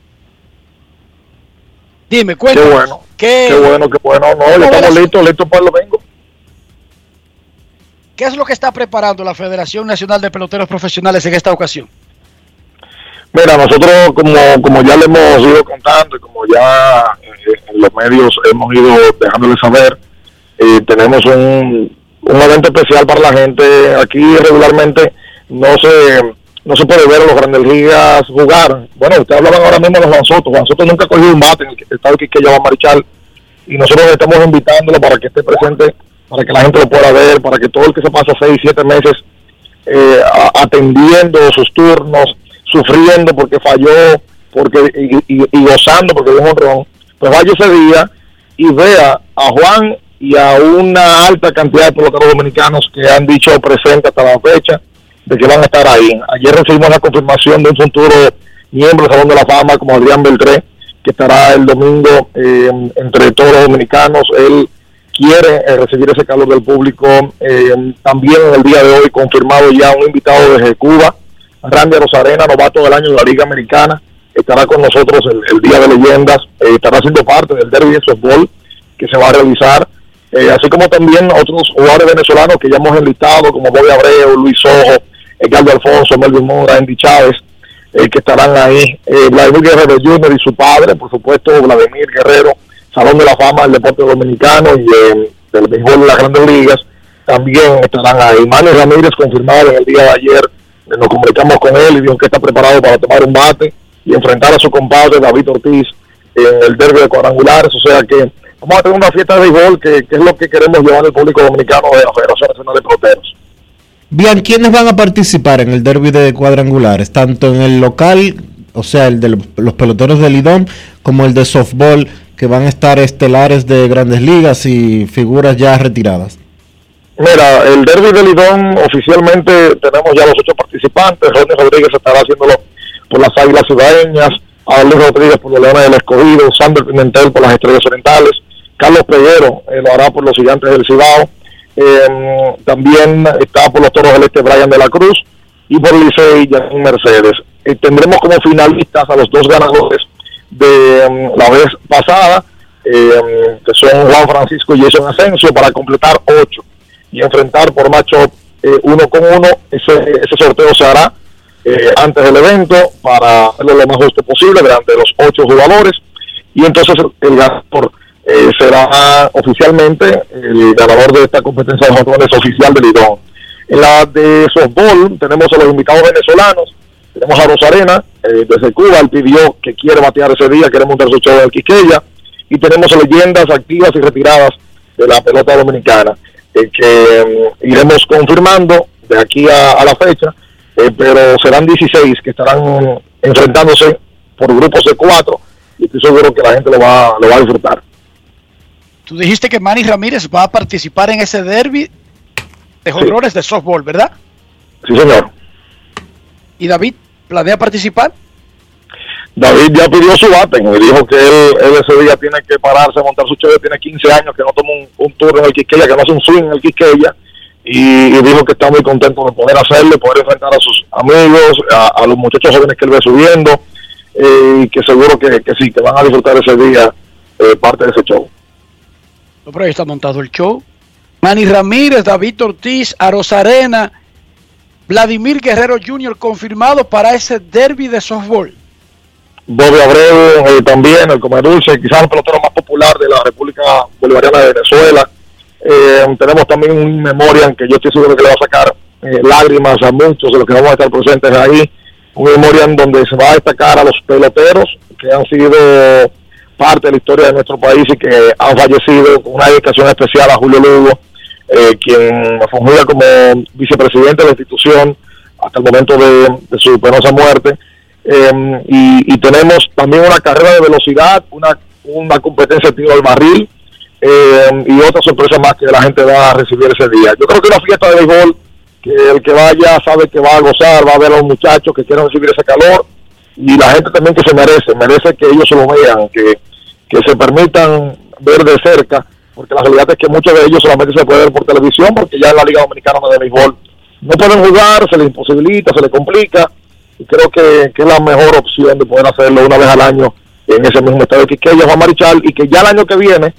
Dime, cuéntame. Qué bueno. Qué, bueno, qué bueno. No, estamos listos, listos para el domingo. ¿Qué es lo que está preparando la Federación Nacional de Peloteros Profesionales en esta ocasión? Mira, nosotros como, como ya le hemos ido contando y como ya eh, en los medios hemos ido dejándole saber, eh, tenemos un, un evento especial para la gente. Aquí regularmente no se no se puede ver a los grandes ligas jugar. Bueno, ustedes hablaban ahora mismo de Juan Soto. Juan Soto nunca ha cogido un bate en el estado que va a Marichal. Y nosotros estamos invitándolo para que esté presente, para que la gente lo pueda ver, para que todo el que se pasa seis, siete meses eh, atendiendo sus turnos, sufriendo porque falló, porque y, gozando porque dio un honrón, pues vaya ese día y vea a Juan y a una alta cantidad de peloteros dominicanos que han dicho presente hasta la fecha de que van a estar ahí. Ayer recibimos la confirmación de un futuro miembro del Salón de la Fama como Adrián Beltré, que estará el domingo eh, entre todos los dominicanos. Él quiere eh, recibir ese calor del público. Eh, también en el día de hoy confirmado ya un invitado desde Cuba, Randy Rosarena, novato del año de la Liga Americana, estará con nosotros el, Día de Leyendas, estará siendo parte del Derby de Softball que se va a realizar. Así como también otros jugadores venezolanos que ya hemos enlistado, como Bobby Abreu, Luis Ojo, Edgardo Alfonso, Melvin Mora, Andy Chávez, eh, que estarán ahí. Eh, Vladimir Guerrero Jr. y su padre, por supuesto, Vladimir Guerrero, Salón de la Fama del Deporte Dominicano y eh, del béisbol de las Grandes Ligas, también estarán ahí. Manny Ramírez confirmado en el día de ayer, nos comunicamos con él y dijo que está preparado para tomar un bate y enfrentar a su compadre David Ortiz en el derby de cuadrangulares, o sea que vamos a tener una fiesta de béisbol que, que es lo que queremos llevar al público dominicano de la Federación Nacional de Peloteros. Bien, ¿quiénes van a participar en el derby de cuadrangulares? Tanto en el local, o sea, el de los peloteros de Lidón, como el de softball, que van a estar estelares de grandes ligas y figuras ya retiradas. Mira, el derby de Lidón oficialmente tenemos ya los ocho participantes. Ronnie Rodríguez estará haciéndolo por las Águilas Ciudadeñas, Luis Rodríguez por los Leones del Escogido, Sander Pimentel por las Estrellas Orientales, Carlos Peguero eh, lo hará por los Gigantes del Cibao, Eh, también está por los Toros del Este Brian de la Cruz y por Licey Janine Mercedes. Eh, tendremos como finalistas a los dos ganadores de mm, la vez pasada, eh, que son Juan Francisco y Jason Asensio, para completar ocho y enfrentar por macho eh, uno con uno. Ese, sorteo se hará antes del evento para lo más justo posible delante de los ocho jugadores. Y entonces el ganador eh, será oficialmente el ganador de esta competencia de jóvenes oficial del Lidón. En la de softball tenemos a los invitados venezolanos. Tenemos a Rosarena, eh, desde Cuba, él pidió que quiere batear ese día, quiere montar su show en Quisqueya. Y tenemos leyendas activas y retiradas de la pelota dominicana, eh, que mm, iremos confirmando de aquí a, a la fecha, eh, pero serán 16 que estarán enfrentándose por grupos de cuatro y estoy seguro que la gente lo va, lo va a disfrutar. Tú dijiste que Manny Ramírez va a participar en ese derby de honrores de softball, ¿verdad? Sí, señor. ¿Y David planea participar? David ya pidió su bate y dijo que él, él ese día tiene que pararse, montar su show, tiene 15 años, que no toma un, un turno en el Quisqueya, que no hace un swing en el Quisqueya, y, y dijo que está muy contento de poder hacerlo, poder enfrentar a sus amigos, a, a los muchachos jóvenes que él ve subiendo, eh, y que seguro que, que sí, que van a disfrutar ese día eh, parte de ese show. No, pero ahí está montado el show. Manny Ramírez, David Ortiz, Arena, Vladimir Guerrero Jr. confirmado para ese derby de softball. Bobby Abreu eh, también, el Comer Dulce, quizás el pelotero más popular de la República Bolivariana de Venezuela. Eh, tenemos también un memorial que yo estoy seguro que le va a sacar eh, lágrimas a muchos de los que vamos a estar presentes ahí. Un memorial donde se va a destacar a los peloteros que han sido parte de la historia de nuestro país y que han fallecido con una dedicación especial a Julio Lugo, eh, quien fungía como vicepresidente de la institución hasta el momento de, su penosa muerte. Eh, y, tenemos también una carrera de velocidad, una, una competencia de tiro barril eh, y otra sorpresa más que la gente va a recibir ese día. Yo creo que una fiesta de béisbol, que el que vaya sabe que va a gozar, va a ver a los muchachos que quieren recibir ese calor y la gente también que se merece, merece que ellos se lo vean, que, que se permitan ver de cerca, porque la realidad es que muchos de ellos solamente se pueden ver por televisión, porque ya en la Liga Dominicana de Béisbol no pueden jugar, se les imposibilita, se les complica, y creo que, que es la mejor opción de poder hacerlo una vez al año en ese mismo estadio. De Quiqueya, Juan Marichal, y que ya el año que viene,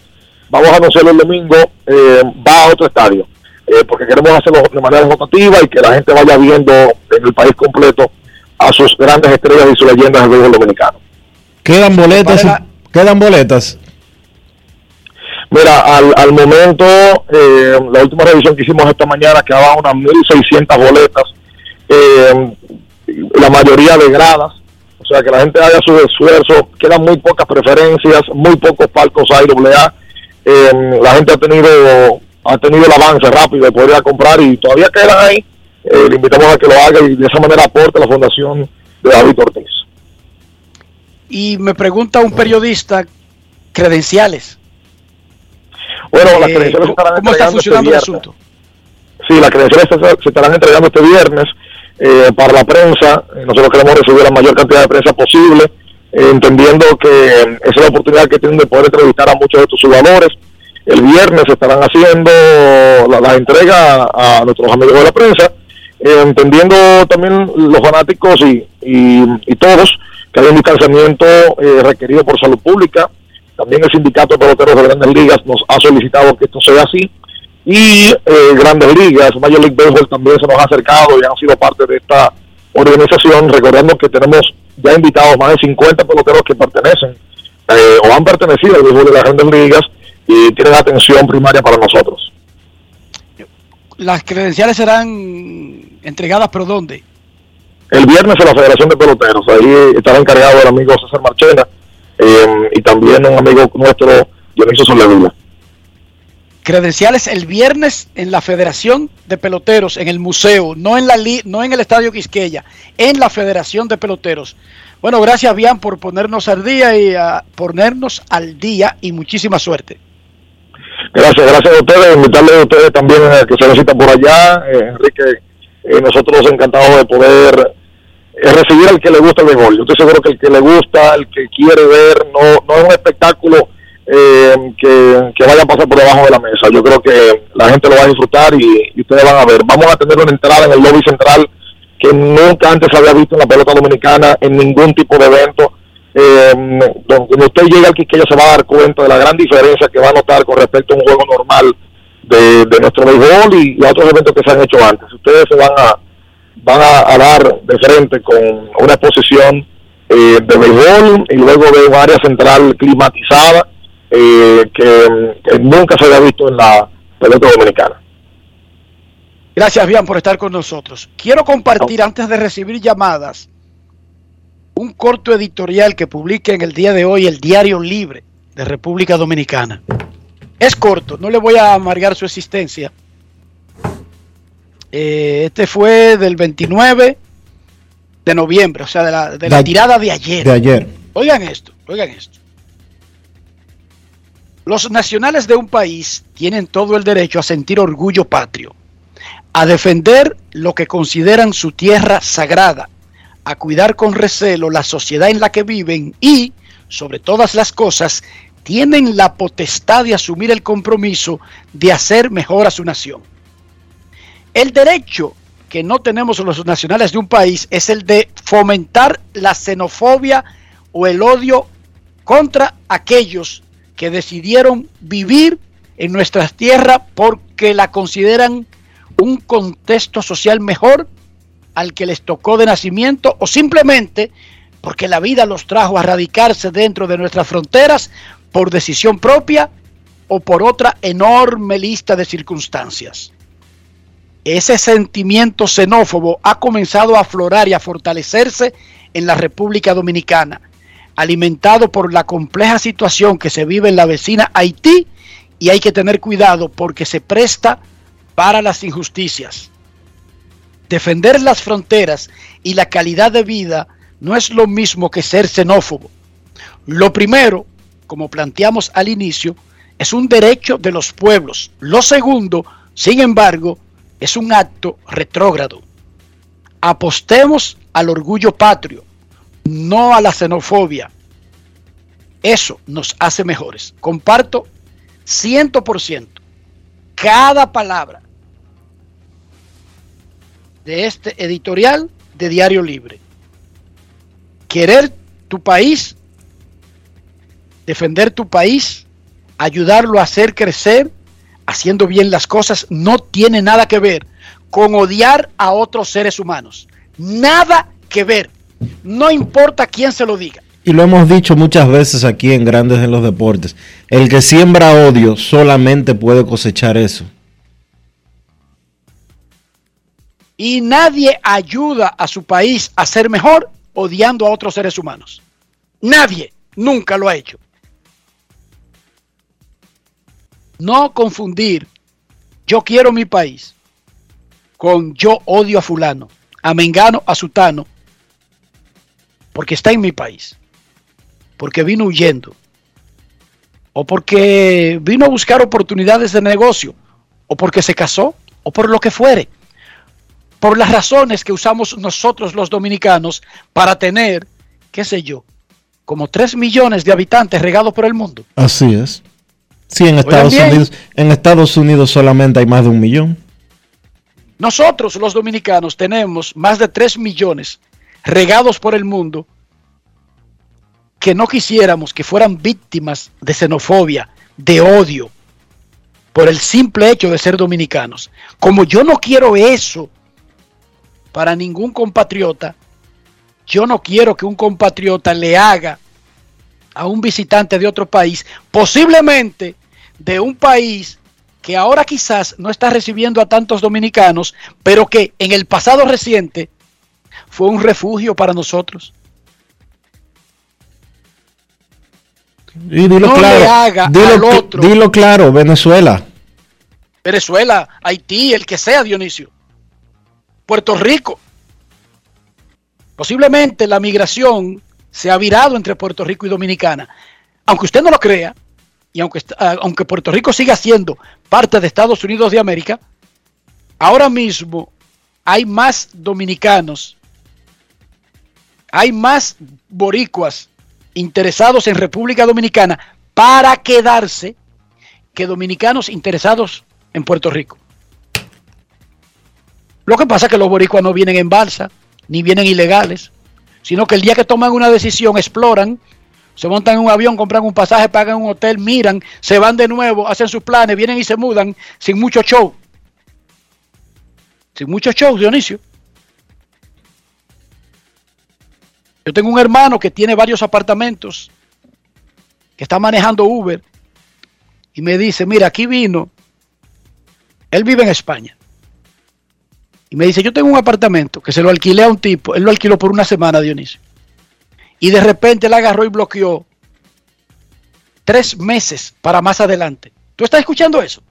vamos a anunciarlo el domingo, eh, va a otro estadio, eh, porque queremos hacerlo de manera rotativa y que la gente vaya viendo en el país completo a sus grandes estrellas y sus leyendas del béisbol dominicano. Quedan boletas, quedan boletas. Mira, al, al momento, eh, la última revisión que hicimos esta mañana quedaban unas 1.600 boletas, eh, la mayoría de gradas, o sea que la gente haga su esfuerzo, quedan muy pocas preferencias, muy pocos palcos AAA, eh, la gente ha tenido ha tenido el avance rápido de poder ir a comprar y todavía quedan ahí, eh, le invitamos a que lo haga y de esa manera aporte a la fundación de David Ortiz. Y me pregunta un periodista, credenciales. Bueno, las Eh, credenciales estarán ¿Cómo está entregando funcionando el este asunto? Sí, las credenciales se, estarán entregando este viernes eh, para la prensa. Eh, Nosotros queremos recibir la mayor cantidad de prensa posible, eh, entendiendo que esa es la oportunidad que tienen de poder entrevistar a muchos de estos jugadores. El viernes se estarán haciendo la, la entrega a, nuestros amigos de la prensa, entendiendo también los fanáticos y, y, y todos que hay un distanciamiento eh, requerido por salud pública. También el sindicato de peloteros de grandes ligas nos ha solicitado que esto sea así y eh, Grandes Ligas, Major League Baseball también se nos ha acercado y han sido parte de esta organización, recordando que tenemos ya invitados más de 50 peloteros que pertenecen eh, o han pertenecido al béisbol de las Grandes Ligas y tienen atención primaria para nosotros. Las credenciales serán entregadas, pero ¿dónde? El viernes en la Federación de Peloteros, ahí estará encargado el amigo César Marchena eh, y también un amigo nuestro, Dionisio Soledad. Credenciales el viernes en la Federación de Peloteros, en el museo, no en, la li- no en el Estadio Quisqueya, en la Federación de Peloteros. Bueno, gracias, Bian, por ponernos al día y a ponernos al día y muchísima suerte. Gracias, gracias a ustedes, invitarles a ustedes también a que se visitan por allá, eh, Enrique, eh, nosotros encantados de poder eh, recibir al que le gusta el béisbol. Yo estoy seguro que el que le gusta, el que quiere ver, no, no es un espectáculo eh, que, que vaya a pasar por debajo de la mesa. Yo creo que la gente lo va a disfrutar y, y ustedes van a ver. Vamos a tener una entrada en el lobby central que nunca antes había visto en la pelota dominicana en ningún tipo de evento. Eh, don- cuando usted llega al Quiqueya se va a dar cuenta de la gran diferencia que va a notar con respecto a un juego normal de, de nuestro béisbol y, y a otros eventos que se han hecho antes. Ustedes se van a van a, a dar de frente con una exposición eh, de béisbol y luego de un área central climatizada eh, que, que nunca se había visto en la pelota dominicana. Gracias, Bian, por estar con nosotros. Quiero compartir, antes de recibir llamadas, un corto editorial que publica en el día de hoy el Diario Libre de República Dominicana. Es corto, no le voy a amargar su existencia. Eh, este fue del 29 de noviembre, o sea, de la, de la De- tirada de ayer. De ayer. Oigan esto, oigan esto. Los nacionales de un país tienen todo el derecho a sentir orgullo patrio, a defender lo que consideran su tierra sagrada, a cuidar con recelo la sociedad en la que viven y, sobre todas las cosas, tienen la potestad de asumir el compromiso de hacer mejor a su nación. El derecho que no tenemos los nacionales de un país es el de fomentar la xenofobia o el odio contra aquellos que decidieron vivir en nuestras tierras porque la consideran un contexto social mejor al que les tocó de nacimiento o simplemente porque la vida los trajo a radicarse dentro de nuestras fronteras por decisión propia o por otra enorme lista de circunstancias. Ese sentimiento xenófobo ha comenzado a aflorar y a fortalecerse en la República Dominicana, alimentado por la compleja situación que se vive en la vecina Haití y hay que tener cuidado porque se presta para las injusticias. Defender las fronteras y la calidad de vida no es lo mismo que ser xenófobo. Lo primero, como planteamos al inicio, es un derecho de los pueblos. Lo segundo, sin embargo, es un acto retrógrado. Apostemos al orgullo patrio, no a la xenofobia. Eso nos hace mejores. Comparto 100% cada palabra de este editorial de Diario Libre. Querer tu país, defender tu país, ayudarlo a hacer crecer, haciendo bien las cosas, no tiene nada que ver con odiar a otros seres humanos. Nada que ver. No importa quién se lo diga. Y lo hemos dicho muchas veces aquí en Grandes en los Deportes. El que siembra odio solamente puede cosechar eso. Y nadie ayuda a su país a ser mejor odiando a otros seres humanos. Nadie nunca lo ha hecho. No confundir yo quiero mi país con yo odio a fulano, a mengano, a sutano, porque está en mi país, porque vino huyendo, o porque vino a buscar oportunidades de negocio, o porque se casó, o por lo que fuere, por las razones que usamos nosotros los dominicanos para tener, qué sé yo, como 3 millones de habitantes regados por el mundo. Así es. Sí, en Estados bien. Unidos, en Estados Unidos solamente hay más de un millón. Nosotros los dominicanos tenemos más de 3 millones regados por el mundo que no quisiéramos que fueran víctimas de xenofobia, de odio, por el simple hecho de ser dominicanos. Como yo no quiero eso para ningún compatriota, yo no quiero que un compatriota le haga a un visitante de otro país, posiblemente de un país que ahora quizás no está recibiendo a tantos dominicanos, pero que en el pasado reciente fue un refugio para nosotros. Y dilo No le haga dilo, al otro. dilo claro, Venezuela. Venezuela, Haití, el que sea, Dionisio. Puerto Rico. Posiblemente la migración se ha virado entre Puerto Rico y Dominicana. Aunque usted no lo crea, y aunque, ah, aunque Puerto Rico siga siendo parte de Estados Unidos de América, ahora mismo hay más dominicanos, hay más boricuas interesados en República Dominicana para quedarse que dominicanos interesados en Puerto Rico. Lo que pasa es que los boricuas no vienen en balsa, ni vienen ilegales, sino que el día que toman una decisión exploran, se montan en un avión, compran un pasaje, pagan un hotel, miran, se van de nuevo, hacen sus planes, vienen y se mudan sin mucho show. Sin mucho show, Dionisio. Yo tengo un hermano que tiene varios apartamentos, que está manejando Uber, y me dice, mira, aquí vino, él vive en España, y me dice, yo tengo un apartamento que se lo alquilé a un tipo, él lo alquiló por una semana, Dionisio, y de repente él agarró y bloqueó tres meses para más adelante. ¿Tú estás escuchando eso?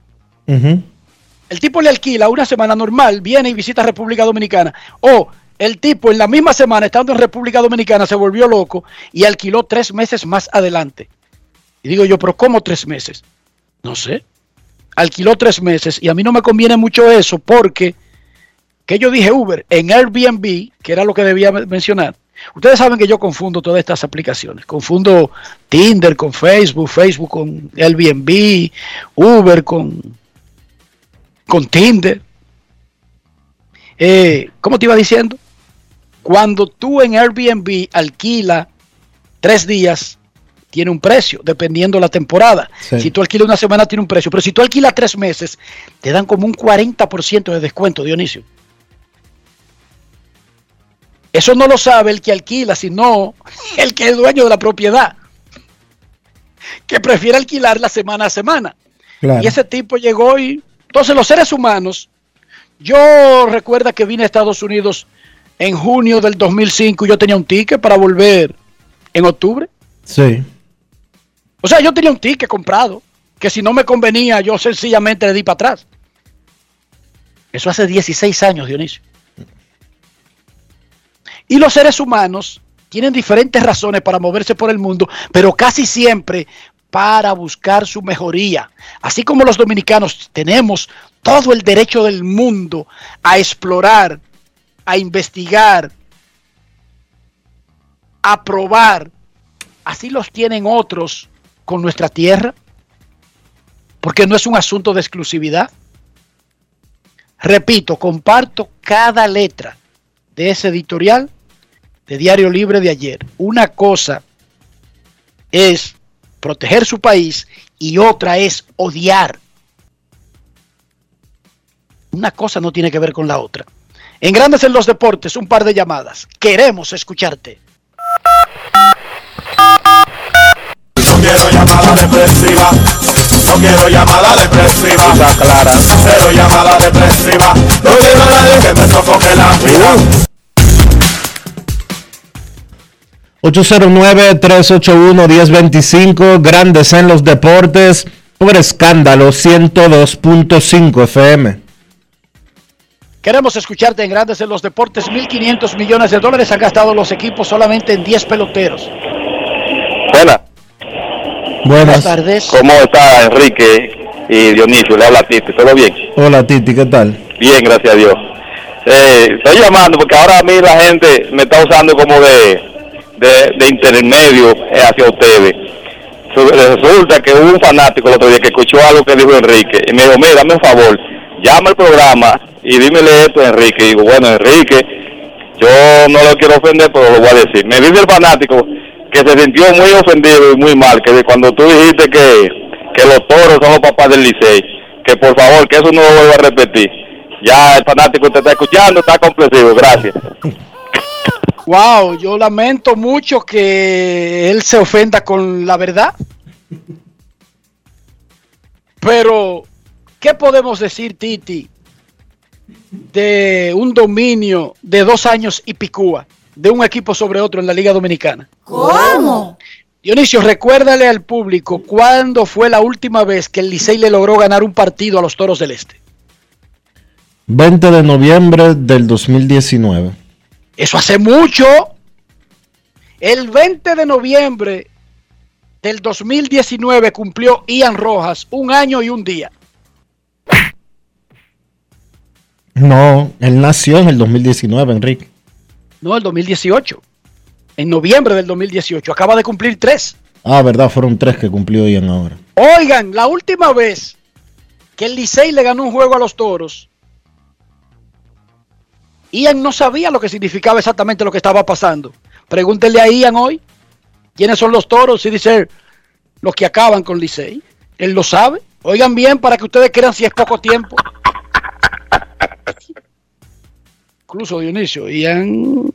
El tipo le alquila una semana normal, viene y visita República Dominicana, o el tipo en la misma semana, estando en República Dominicana, se volvió loco y alquiló tres meses más adelante. Y digo yo, pero ¿cómo tres meses? No sé. Alquiló tres meses y a mí no me conviene mucho eso porque, que yo dije Uber, en Airbnb, que era lo que debía mencionar, ustedes saben que yo confundo todas estas aplicaciones. Confundo Tinder con Facebook, Facebook con Airbnb, Uber con, con Tinder. Eh, ¿Cómo te iba diciendo? Cuando tú en Airbnb alquila tres días, tiene un precio, dependiendo la temporada. Si tú alquilas una semana, tiene un precio. Pero si tú alquilas tres meses, te dan como un 40% de descuento, Dionisio. Eso no lo sabe el que alquila, sino el que es dueño de la propiedad. Que prefiere alquilar la semana a semana. Y ese tipo llegó y... Entonces los seres humanos, yo recuerda que vine a Estados Unidos en junio del 2005 yo tenía un ticket para volver en octubre. Sí. O sea, yo tenía un ticket comprado, que si no me convenía, yo sencillamente le di para atrás. Eso hace 16 años, Dionisio. Y los seres humanos tienen diferentes razones para moverse por el mundo, pero casi siempre para buscar su mejoría. Así como los dominicanos tenemos todo el derecho del mundo a explorar, a investigar, a probar. Así los tienen otros con nuestra tierra, porque no es un asunto de exclusividad. Repito, comparto cada letra de ese editorial de Diario Libre de ayer. Una cosa es proteger su país y otra es odiar. Una cosa no tiene que ver con la otra. En Grandes en los Deportes, un par de llamadas. Queremos escucharte. No quiero llamada depresiva. No quiero llamada depresiva. clara. Cero llamada depresiva. No quiero a nadie que me sofoque la vida. 809-381-1025, Grandes en los Deportes, por escándalo 102.5 FM. Queremos escucharte en Grandes en los Deportes. 1.500 millones de dólares han gastado los equipos solamente en 10 peloteros. Buenas. Buenas tardes. ¿Cómo está Enrique y Dionisio? Le habla Titi. ¿Todo bien? Hola Titi, ¿qué tal? Bien, gracias a Dios. Eh, estoy llamando porque ahora a mí la gente me está usando como de, de, de intermedio hacia ustedes. Su- Resulta que hubo un fanático el otro día que escuchó algo que dijo Enrique y me dijo, mira, dame un favor, llama al programa y dímele esto a Enrique. Y digo, bueno, Enrique, yo no lo quiero ofender, pero lo voy a decir. Me dice el fanático que se sintió muy ofendido y muy mal, que cuando tú dijiste que, que los toros son los papás del Licey, que por favor, que eso no lo vuelva a repetir. Ya el fanático te está escuchando, está comprensivo, gracias. Wow, yo lamento mucho que él se ofenda con la verdad. Pero, ¿qué podemos decir, Titi, de un dominio de dos años y picúa de un equipo sobre otro en la Liga Dominicana? ¿Cómo? Dionisio, recuérdale al público cuándo fue la última vez que el Licey le logró ganar un partido a los Toros del Este. 20 de noviembre del 2019. Eso hace mucho. El 20 de noviembre del 2019 cumplió Ian Rojas un año y un día. No, él nació en el 2019, Enrique. No, el 2018. En noviembre del 2018. Acaba de cumplir tres. Ah, verdad, fueron tres que cumplió Ian ahora. Oigan, la última vez que el Licey le ganó un juego a los toros, Ian no sabía lo que significaba exactamente lo que estaba pasando. Pregúntenle a Ian hoy quiénes son los toros y dice los que acaban con Licey. Él lo sabe. Oigan bien para que ustedes crean si es poco tiempo. Incluso Dionisio, Ian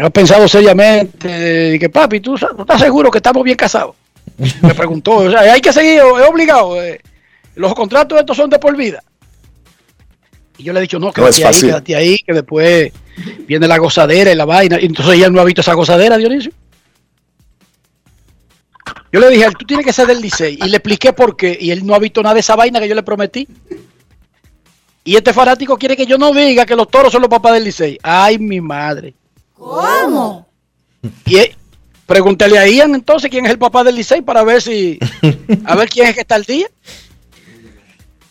ha pensado seriamente que papi, ¿tú, estás seguro que estamos bien casados? Me preguntó, o sea, hay que seguir, es obligado. Eh, los contratos estos son de por vida. Y yo le he dicho, no, quédate ahí, quédate ahí, que después viene la gozadera y la vaina. Y entonces ella no ha visto esa gozadera, Dionisio. Yo le dije, tú tienes que ser del Licey. Y le expliqué por qué. Y él no ha visto nada de esa vaina que yo le prometí. Y este fanático quiere que yo no diga que los toros son los papás del Licey. Ay, mi madre. ¿Cómo? Y pregúntale a Ian entonces quién es el papá del Licey para ver si. A ver quién es que está al día.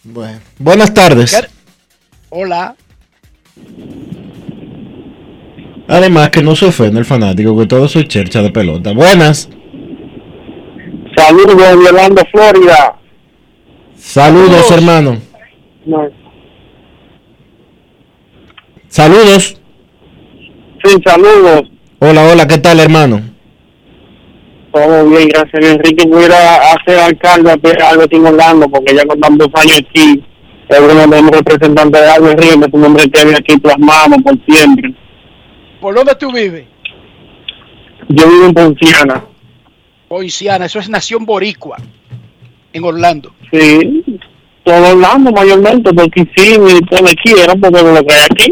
Bueno, buenas tardes. Hola. Además que no se ofende el fanático, que todo soy chercha de pelota. Buenas. Saludos de Orlando, Florida. Saludos, hermano. Saludos. Sí, saludos. Hola, hola, ¿qué tal, hermano? Todo bien, gracias. Enrique, voy a hacer alcalde de algo en Orlando, porque ya con dos años aquí uno de los representantes de Albert Ríos, es un hombre que aquí plasmado por siempre. ¿Por dónde tú vives? Yo vivo en Ponciana. Ponciana, eso es Nación Boricua, en Orlando. Sí, todo Orlando mayormente, porque sí, por aquí, era porque lo que hay aquí.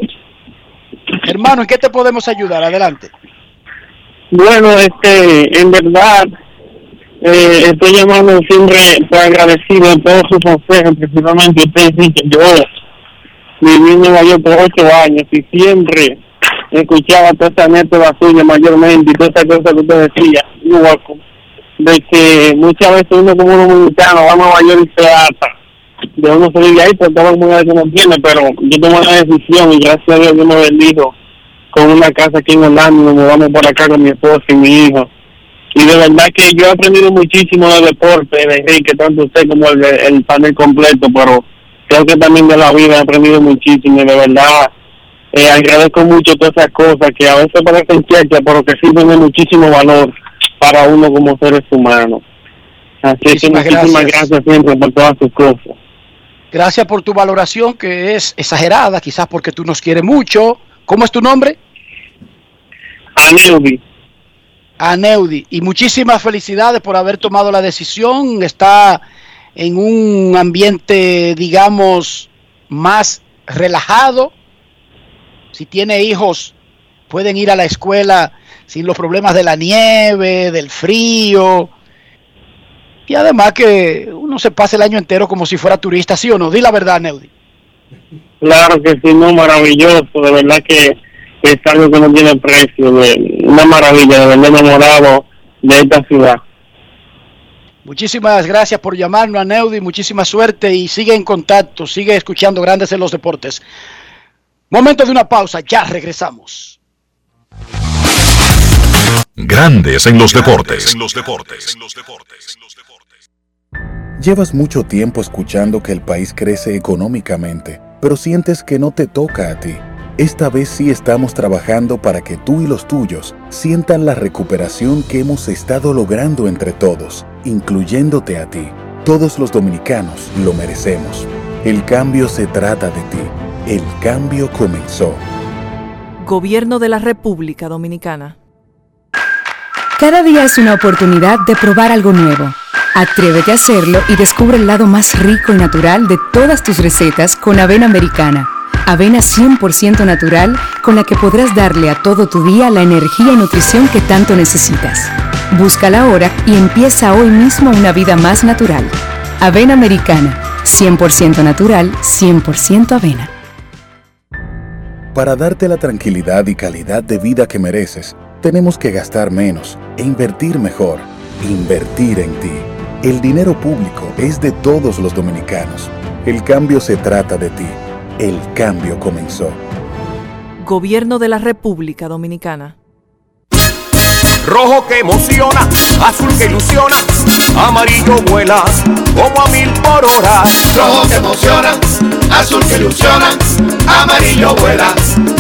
Hermano, ¿en qué te podemos ayudar? Adelante. Bueno, este, en verdad, eh, estoy llamando siempre por agradecido de todos sus consejos, principalmente usted dice que yo viví en Nueva York por ocho años y siempre escuchaba toda esa neta suya mayormente y toda esa cosa que usted decía, de que muchas veces uno como un dominicano va a Nueva York y se ata, de uno se vive ahí por todo el mundo que no tiene, pero yo tomé una decisión y gracias a Dios yo me bendijo con una casa aquí en Orlando, nos vamos por acá con mi esposa y mi hijo y de verdad que yo he aprendido muchísimo de deporte, de Enrique, tanto usted como el, panel completo, pero creo que también de la vida he aprendido muchísimo y de verdad eh, agradezco mucho todas esas cosas que a veces parecen ciertas, pero que sí tienen muchísimo valor para uno como seres humanos. Así que muchísimas gracias. siempre por todas sus cosas. Gracias por tu valoración que es exagerada, quizás porque tú nos quieres mucho. ¿Cómo es tu nombre? Anelvi a Neudi. Y muchísimas felicidades por haber tomado la decisión. Está en un ambiente, digamos, más relajado. Si tiene hijos, pueden ir a la escuela sin los problemas de la nieve, del frío. Y además que uno se pase el año entero como si fuera turista, ¿sí o no? Di la verdad, Neudi. Claro que sí, no, maravilloso. De verdad que es algo que no tiene precio, una maravilla, de verdad enamorado de esta ciudad. Muchísimas gracias por llamarnos a Neudi, muchísima suerte y sigue en contacto, sigue escuchando Grandes en los Deportes. Momento de una pausa, ya regresamos. Grandes en los deportes. En los deportes. Llevas mucho tiempo escuchando que el país crece económicamente, pero sientes que no te toca a ti. Esta vez sí estamos trabajando para que tú y los tuyos sientan la recuperación que hemos estado logrando entre todos, incluyéndote a ti. Todos los dominicanos lo merecemos. El cambio se trata de ti. El cambio comenzó. Gobierno de la República Dominicana. Cada día es una oportunidad de probar algo nuevo. Atrévete a hacerlo y descubre el lado más rico y natural de todas tus recetas con avena americana. Avena 100% natural con la que podrás darle a todo tu día la energía y nutrición que tanto necesitas. Búscala ahora y empieza hoy mismo una vida más natural. Avena Americana, 100% natural, 100% avena. Para darte la tranquilidad y calidad de vida que mereces, tenemos que gastar menos e invertir mejor. Invertir en ti. El dinero público es de todos los dominicanos. El cambio se trata de ti. El cambio comenzó. Gobierno de la República Dominicana. Rojo que emociona, azul que ilusiona, amarillo vuela como a mil por hora. Rojo que emociona, azul que ilusiona, amarillo vuela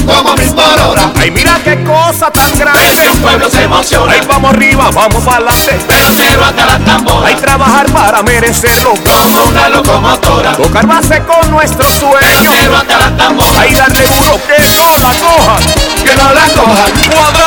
como a mil por hora. Ay, mira qué cosa tan grande. Que un pueblo se emociona. Ay, vamos arriba, vamos para adelante. Pero cero hasta la tambora. Hay trabajar para merecerlo. Como una locomotora. Tocar base con nuestros sueños. Cero hasta la tambora. Ahí darle duro que no la cojan. Que no la cojan.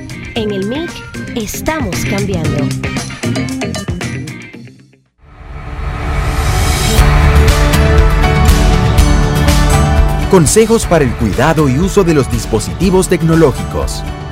En el MIC estamos cambiando. Consejos para el cuidado y uso de los dispositivos tecnológicos.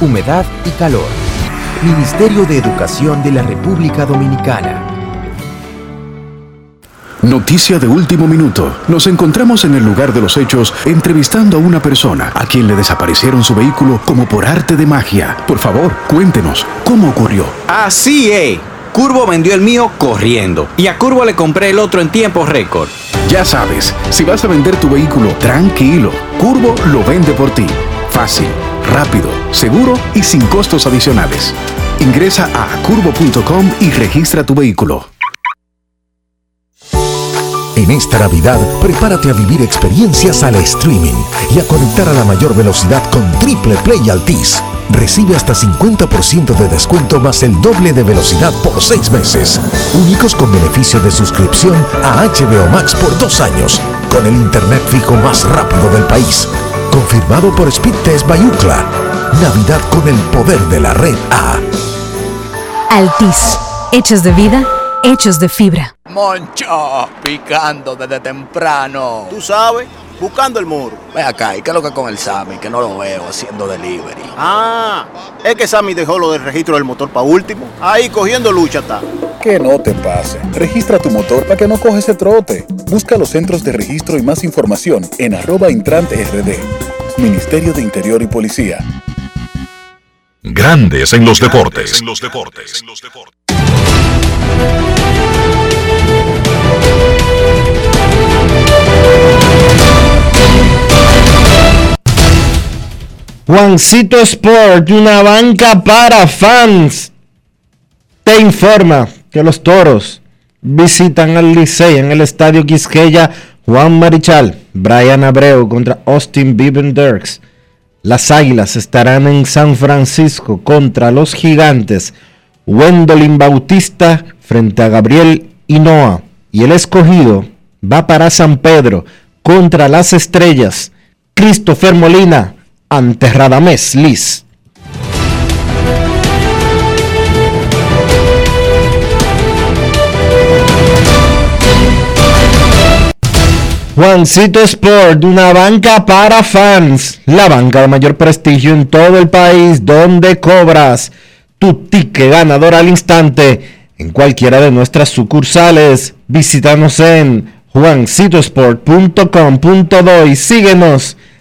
humedad y calor. Ministerio de Educación de la República Dominicana. Noticia de último minuto. Nos encontramos en el lugar de los hechos entrevistando a una persona a quien le desaparecieron su vehículo como por arte de magia. Por favor, cuéntenos, ¿cómo ocurrió? Así es. Curvo vendió el mío corriendo y a Curvo le compré el otro en tiempo récord. Ya sabes, si vas a vender tu vehículo, tranquilo. Curvo lo vende por ti. Fácil, rápido, seguro y sin costos adicionales. Ingresa a curvo.com y registra tu vehículo. En esta Navidad, prepárate a vivir experiencias al streaming y a conectar a la mayor velocidad con Triple Play Altis. Recibe hasta 50% de descuento más el doble de velocidad por seis meses. Únicos con beneficio de suscripción a HBO Max por dos años, con el internet fijo más rápido del país. Confirmado por Speed Test Bayucla. Navidad con el poder de la red A. Altis. Hechos de vida, hechos de fibra. Moncho, picando desde temprano. Tú sabes, buscando el muro. Ve acá, ¿y qué es lo que con el Sammy? Que no lo veo haciendo delivery. Ah, es que Sammy dejó lo del registro del motor para último. Ahí cogiendo lucha está. Que no te pase. Registra tu motor para que no coges ese trote. Busca los centros de registro y más información en arroba intrant rd. Ministerio de Interior y Policía. Grandes en los deportes. Juancito Sport, una banca para fans, te informa que los toros visitan al Licey en el estadio Quisqueya Juan Marichal, Brian Abreu contra Austin Beaven Dirks. Las Águilas estarán en San Francisco contra los Gigantes, Wendolin Bautista frente a Gabriel Hinoa. Y el escogido va para San Pedro contra las Estrellas, Christopher Molina ante Radamés Liz. Juancito Sport, una banca para fans, la banca de mayor prestigio en todo el país, donde cobras tu ticket ganador al instante en cualquiera de nuestras sucursales. Visítanos en juancitosport.com.do y síguenos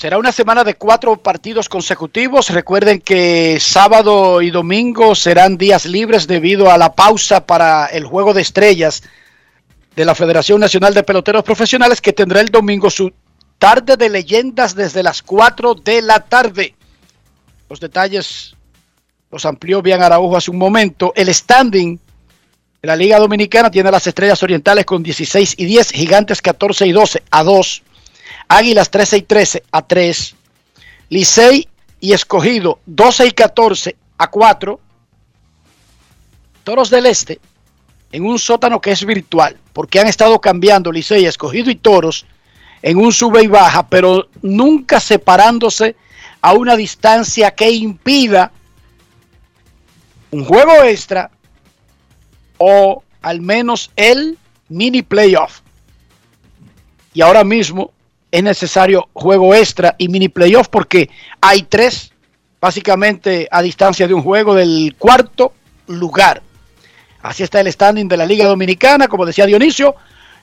Será una semana de cuatro partidos consecutivos. Recuerden que sábado y domingo serán días libres debido a la pausa para el juego de estrellas de la Federación Nacional de Peloteros Profesionales que tendrá el domingo su tarde de leyendas desde las 4 de la tarde. Los detalles los amplió bien Araujo hace un momento. El standing de la Liga Dominicana tiene a las Estrellas Orientales con 16 y 10, Gigantes 14 y 12 a 2, Águilas 13 y 13 a 3, Licey y Escogido 12 y 14 a 4, Toros del Este en un sótano que es virtual, porque han estado cambiando Licey, Escogido y Toros en un sube y baja, pero nunca separándose a una distancia que impida un juego extra o al menos el mini playoff. Y ahora mismo es necesario juego extra y mini playoff porque hay tres básicamente a distancia de un juego del cuarto lugar. Así está el standing de la Liga Dominicana, como decía Dionisio,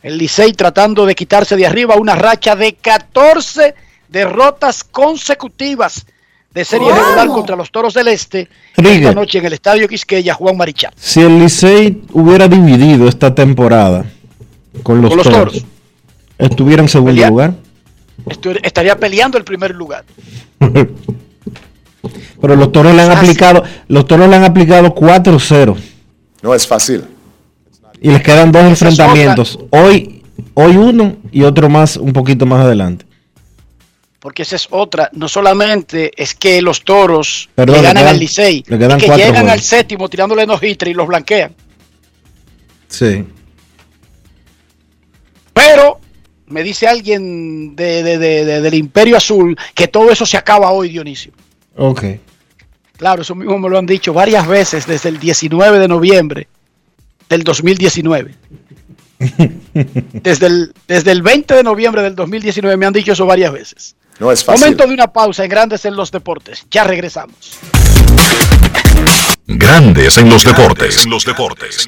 el Licey tratando de quitarse de arriba una racha de 14 derrotas consecutivas de serie regular contra los Toros del Este esta noche en el Estadio Quisqueya, Juan Marichal. Si el Licey hubiera dividido esta temporada con los, Con los toros, Toros. estuviera en segundo lugar. Estaría peleando el primer lugar. Pero los toros le han Fácil. aplicado, los toros le han aplicado 4-0 No es fácil. y les quedan dos Esa enfrentamientos. Hoy, hoy uno y otro más un poquito más adelante. Porque esa es otra. No solamente es que los toros Perdón, le le ganan quedan- al Licey, le quedan es que llegan juegos. al séptimo tirándole no y los blanquean. Sí. Pero me dice alguien de- de- de- de- del Imperio Azul que todo eso se acaba hoy, Dionisio. Ok. Claro, eso mismo me lo han dicho varias veces desde el 19 de noviembre del 2019. Desde el, desde el 20 de noviembre del 2019 me han dicho eso varias veces. No es fácil. Momento de una pausa en Grandes en los Deportes. Ya regresamos. Grandes en los deportes. En los deportes.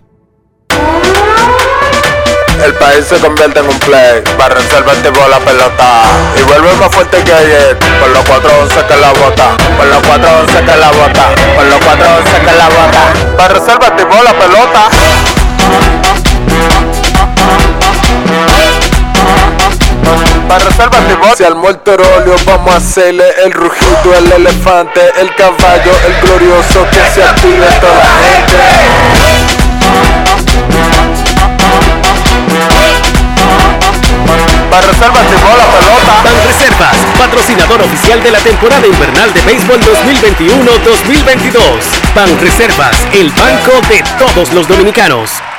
El país se convierte en un play. Para reservar tipo la pelota. Y vuelve más fuerte que ayer. Por los 411 que la bota. Por los 411 que la bota. Por los 411 que la bota. Para reservar tipo la pelota. Para reservar. Si al óleo vamos a hacerle el rugido, el elefante, el caballo, el glorioso que se active toda la gente. Para reservas de la pelota. Ban Reservas, patrocinador oficial de la temporada invernal de béisbol 2021-2022. Ban Reservas, el banco de todos los dominicanos.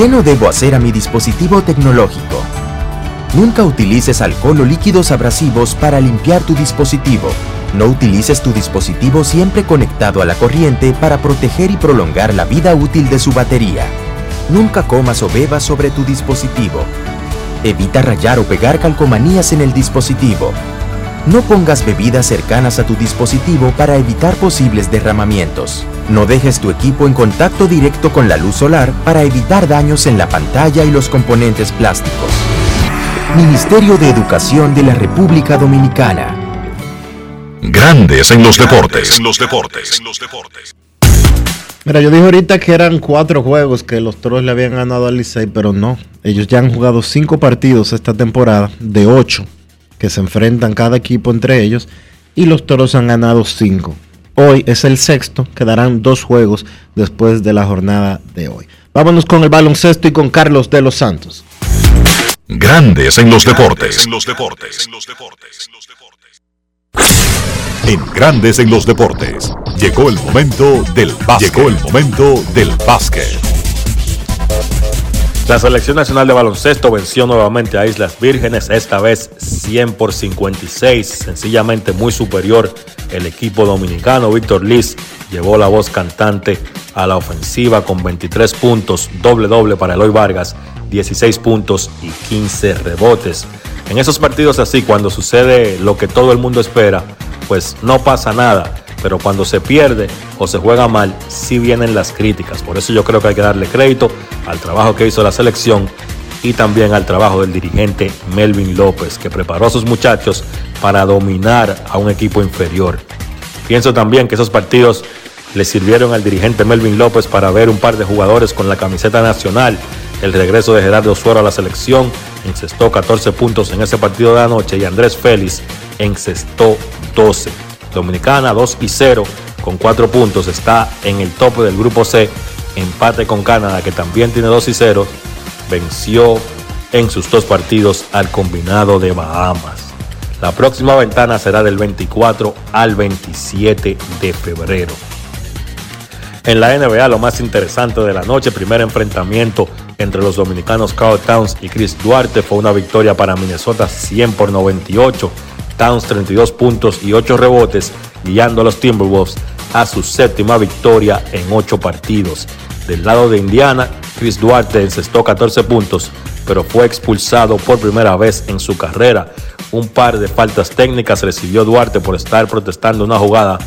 ¿Qué no debo hacer a mi dispositivo tecnológico? Nunca utilices alcohol o líquidos abrasivos para limpiar tu dispositivo. No utilices tu dispositivo siempre conectado a la corriente para proteger y prolongar la vida útil de su batería. Nunca comas o bebas sobre tu dispositivo. Evita rayar o pegar calcomanías en el dispositivo. No pongas bebidas cercanas a tu dispositivo para evitar posibles derramamientos. No dejes tu equipo en contacto directo con la luz solar para evitar daños en la pantalla y los componentes plásticos. Ministerio de Educación de la República Dominicana. Grandes en los deportes. En los deportes. Mira, yo dije ahorita que eran cuatro juegos que los Toros le habían ganado al Licey, pero no. Ellos ya han jugado cinco partidos esta temporada de ocho que se enfrentan cada equipo entre ellos y los Toros han ganado cinco. Hoy es el sexto, quedarán dos juegos después de la jornada de hoy. Vámonos con el baloncesto y con Carlos de los Santos. Grandes en los deportes. En los deportes. En Grandes en los deportes. Llegó el momento del básquet. Llegó el momento del básquet. La selección nacional de baloncesto venció nuevamente a Islas Vírgenes, esta vez 100 por 56, sencillamente muy superior el equipo dominicano. Víctor Liz llevó la voz cantante a la ofensiva con 23 puntos, doble doble para Eloy Vargas, 16 puntos y 15 rebotes. En esos partidos así, cuando sucede lo que todo el mundo espera, pues no pasa nada pero cuando se pierde o se juega mal, sí vienen las críticas. Por eso yo creo que hay que darle crédito al trabajo que hizo la selección y también al trabajo del dirigente Melvin López, que preparó a sus muchachos para dominar a un equipo inferior. Pienso también que esos partidos le sirvieron al dirigente Melvin López para ver un par de jugadores con la camiseta nacional. El regreso de Gerardo Suero a la selección encestó 14 puntos en ese partido de anoche y Andrés Félix encestó 12. Dominicana 2 y 0 con 4 puntos está en el tope del grupo C. Empate con Canadá que también tiene 2 y 0. Venció en sus dos partidos al combinado de Bahamas. La próxima ventana será del 24 al 27 de febrero. En la NBA lo más interesante de la noche, primer enfrentamiento entre los dominicanos Carl Towns y Chris Duarte fue una victoria para Minnesota 100 por 98. Towns 32 puntos y 8 rebotes, guiando a los Timberwolves a su séptima victoria en 8 partidos. Del lado de Indiana, Chris Duarte encestó 14 puntos, pero fue expulsado por primera vez en su carrera. Un par de faltas técnicas recibió Duarte por estar protestando una jugada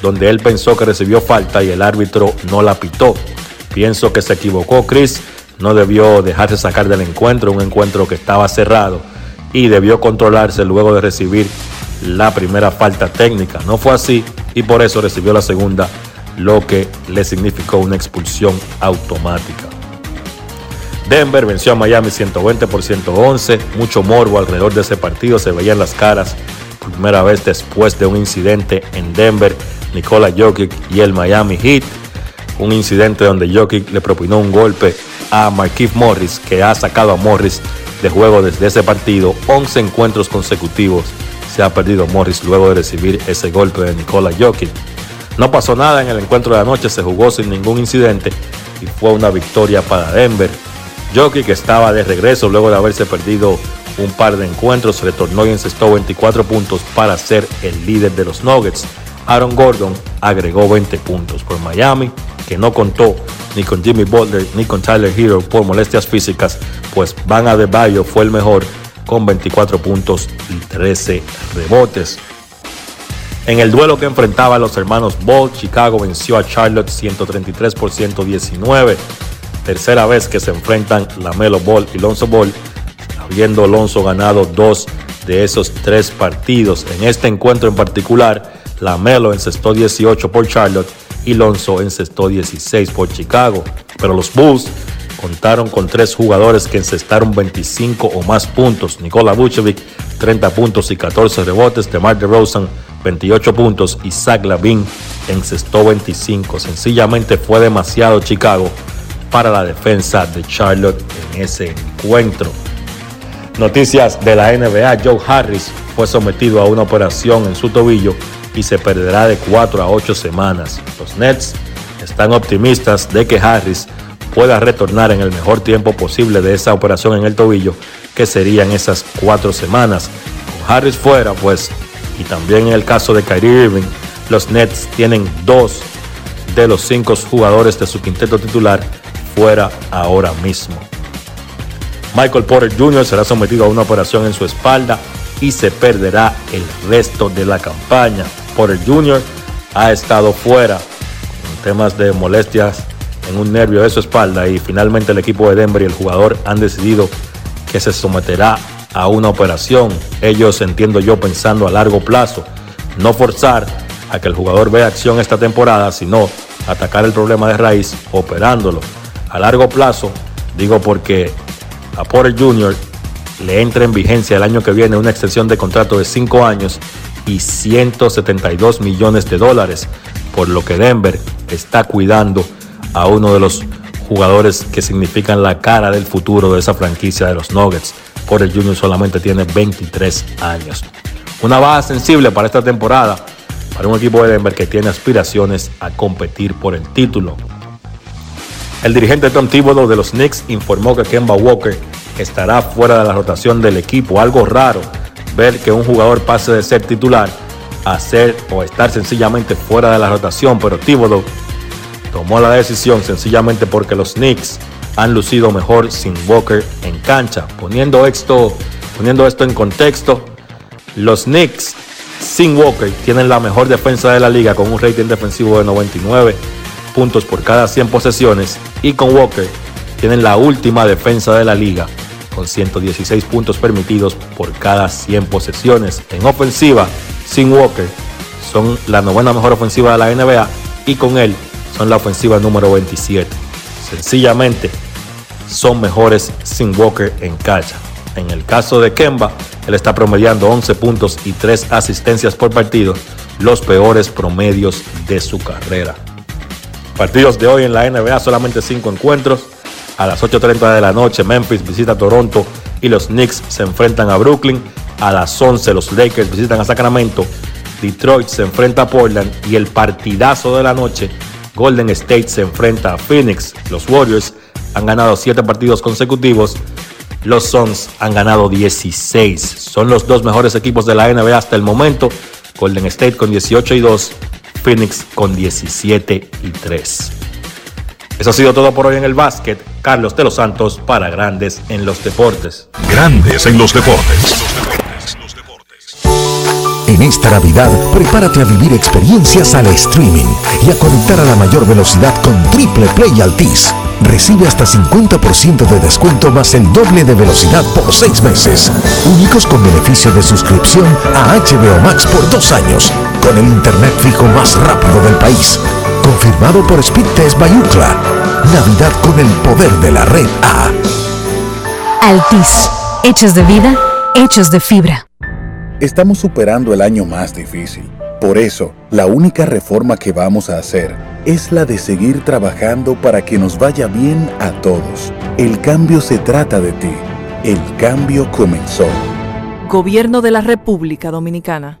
donde él pensó que recibió falta y el árbitro no la pitó. Pienso que se equivocó Chris, no debió dejarse sacar del encuentro, un encuentro que estaba cerrado y debió controlarse luego de recibir la primera falta técnica. No fue así y por eso recibió la segunda, lo que le significó una expulsión automática. Denver venció a Miami 120 por 111, mucho morbo alrededor de ese partido, se veía en las caras por primera vez después de un incidente en Denver, Nikola Jokic y el Miami Heat, un incidente donde Jokic le propinó un golpe a Marquise Morris, que ha sacado a Morris de juego desde ese partido, 11 encuentros consecutivos se ha perdido Morris luego de recibir ese golpe de Nikola Jokic. No pasó nada en el encuentro de anoche, se jugó sin ningún incidente y fue una victoria para Denver. Jokic estaba de regreso luego de haberse perdido un par de encuentros, retornó y encestó 24 puntos para ser el líder de los Nuggets. Aaron Gordon agregó 20 puntos por Miami, que no contó ni con Jimmy Butler ni con Tyler Hero por molestias físicas, pues Van Adebayo fue el mejor con 24 puntos y 13 rebotes. En el duelo que enfrentaba a los hermanos Ball, Chicago venció a Charlotte 133 por 119. Tercera vez que se enfrentan Lamelo Ball y Lonzo Ball, habiendo Lonzo ganado dos de esos tres partidos. En este encuentro en particular, Lamelo encestó 18 por Charlotte y Lonzo encestó 16 por Chicago. Pero los Bulls contaron con tres jugadores que encestaron 25 o más puntos. Nikola Vucevic, 30 puntos y 14 rebotes. DeMar DeRozan, 28 puntos. Y Zach Lavin encestó 25. Sencillamente fue demasiado Chicago para la defensa de Charlotte en ese encuentro. Noticias de la NBA, Joe Harris fue sometido a una operación en su tobillo y se perderá de 4 a 8 semanas. Los Nets están optimistas de que Harris pueda retornar en el mejor tiempo posible de esa operación en el tobillo, que serían esas cuatro semanas. Con Harris fuera, pues, y también en el caso de Kyrie Irving, los Nets tienen dos de los cinco jugadores de su quinteto titular fuera ahora mismo. Michael Porter Jr. será sometido a una operación en su espalda y se perderá el resto de la campaña. Porter Jr. ha estado fuera con temas de molestias en un nervio de su espalda y finalmente el equipo de Denver y el jugador han decidido que se someterá a una operación. Ellos, entiendo yo, pensando a largo plazo, no forzar a que el jugador vea acción esta temporada, sino atacar el problema de raíz operándolo. A largo plazo, digo porque a Porter Jr. le entra en vigencia el año que viene una extensión de contrato de 5 años y 172 millones de dólares, por lo que Denver está cuidando a uno de los jugadores que significan la cara del futuro de esa franquicia de los Nuggets. Porter Jr. solamente tiene 23 años. Una baja sensible para esta temporada para un equipo de Denver que tiene aspiraciones a competir por el título. El dirigente Tom Thibodeau de los Knicks informó que Kemba Walker estará fuera de la rotación del equipo. Algo raro ver que un jugador pase de ser titular a ser o estar sencillamente fuera de la rotación, pero Thibodeau tomó la decisión sencillamente porque los Knicks han lucido mejor sin Walker en cancha. Poniendo esto, poniendo esto en contexto, los Knicks sin Walker tienen la mejor defensa de la liga con un rating defensivo de 99 puntos por cada 100 posesiones y con Walker tienen la última defensa de la liga con 116 puntos permitidos por cada 100 posesiones. En ofensiva, sin Walker, son la novena mejor ofensiva de la NBA y con él son la ofensiva número 27. Sencillamente, son mejores sin Walker en cancha. En el caso de Kemba, él está promediando 11 puntos y 3 asistencias por partido, los peores promedios de su carrera. Partidos de hoy en la NBA, solamente 5 encuentros. A las 8.30 de la noche, Memphis visita Toronto y los Knicks se enfrentan a Brooklyn. A las 11, los Lakers visitan a Sacramento. Detroit se enfrenta a Portland y el partidazo de la noche, Golden State se enfrenta a Phoenix. Los Warriors han ganado 7 partidos consecutivos. Los Suns han ganado 16. Son los dos mejores equipos de la NBA hasta el momento. Golden State con 18 y 2 Phoenix con 17 y 3. Eso ha sido todo por hoy en el básquet. Carlos de los Santos para Grandes en los Deportes. Grandes en los Deportes. En esta Navidad, prepárate a vivir experiencias al streaming y a conectar a la mayor velocidad con Triple Play Altis. Recibe hasta 50% de descuento más el doble de velocidad por 6 meses. Únicos con beneficio de suscripción a HBO Max por 2 años, con el internet fijo más rápido del país. Confirmado por Speedtest Bayucla. Navidad con el poder de la red A. Altis. Hechos de vida, hechos de fibra. Estamos superando el año más difícil. Por eso, la única reforma que vamos a hacer es la de seguir trabajando para que nos vaya bien a todos. El cambio se trata de ti. El cambio comenzó. Gobierno de la República Dominicana.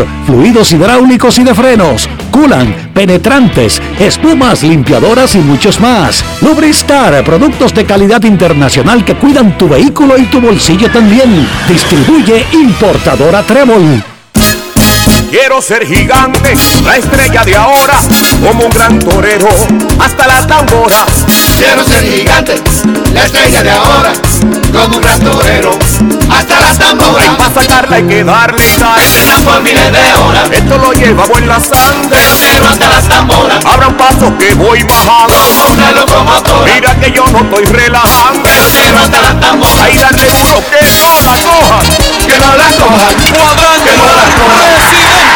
fluidos hidráulicos y de frenos, culan, penetrantes, espumas, limpiadoras y muchos más. Lubristar, productos de calidad internacional que cuidan tu vehículo y tu bolsillo también. Distribuye importadora Trébol. Quiero ser gigante, la estrella de ahora, como un gran torero, hasta la tambora. Quiero ser gigante, la estrella de ahora, como un gran torero, hasta la tambora. Y para sacarla hay que darle sal. por miles de horas. Esto lo llevamos en la sangre. Pero hasta las tamboras. Abra un paso que voy bajando. Como una locomotora. Mira que yo no estoy relajando. Pero hasta las tamboras. Ahí dale duro que no la cojan. Que no la cojan. Cuadrante. Que no la cojan.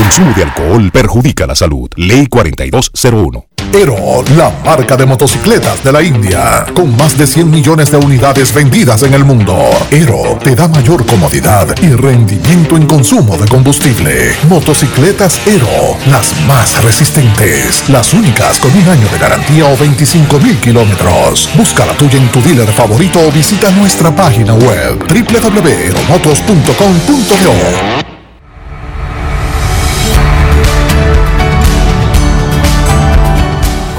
Consumo de alcohol perjudica la salud. Ley 4201. Pero la marca de motocicletas de la India, con más de 100 millones de unidades vendidas en el mundo. Ero te da mayor comodidad y rendimiento en consumo de combustible. Motocicletas Ero, las más resistentes, las únicas con un año de garantía o 25 mil kilómetros. Busca la tuya en tu dealer favorito o visita nuestra página web www.eromotos.com.do.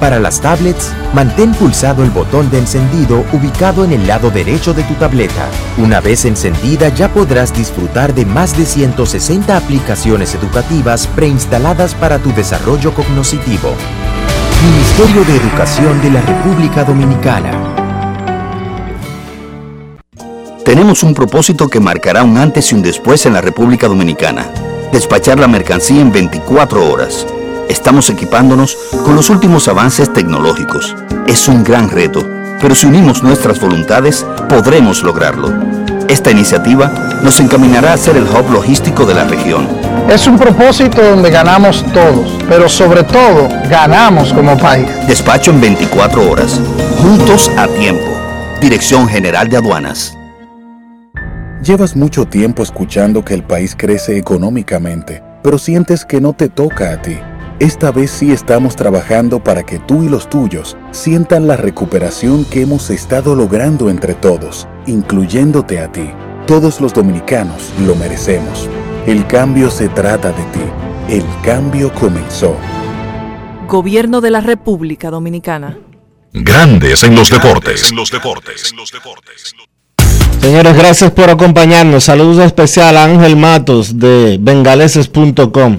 Para las tablets, mantén pulsado el botón de encendido ubicado en el lado derecho de tu tableta. Una vez encendida ya podrás disfrutar de más de 160 aplicaciones educativas preinstaladas para tu desarrollo cognitivo. Ministerio de Educación de la República Dominicana. Tenemos un propósito que marcará un antes y un después en la República Dominicana. Despachar la mercancía en 24 horas Estamos equipándonos con los últimos avances tecnológicos. Es un gran reto, pero si unimos nuestras voluntades, podremos lograrlo. Esta iniciativa nos encaminará a ser el hub logístico de la región. Es un propósito donde ganamos todos, pero sobre todo ganamos como país. Despacho en 24 horas, juntos a tiempo. Dirección General de Aduanas. Llevas mucho tiempo escuchando que el país crece económicamente, pero sientes que no te toca a ti. Esta vez sí estamos trabajando para que tú y los tuyos sientan la recuperación que hemos estado logrando entre todos, incluyéndote a ti. Todos los dominicanos lo merecemos. El cambio se trata de ti. El cambio comenzó. Gobierno de la República Dominicana. Grandes en los deportes. Señores, gracias por acompañarnos. Saludos especial a Ángel Matos de bengaleses.com.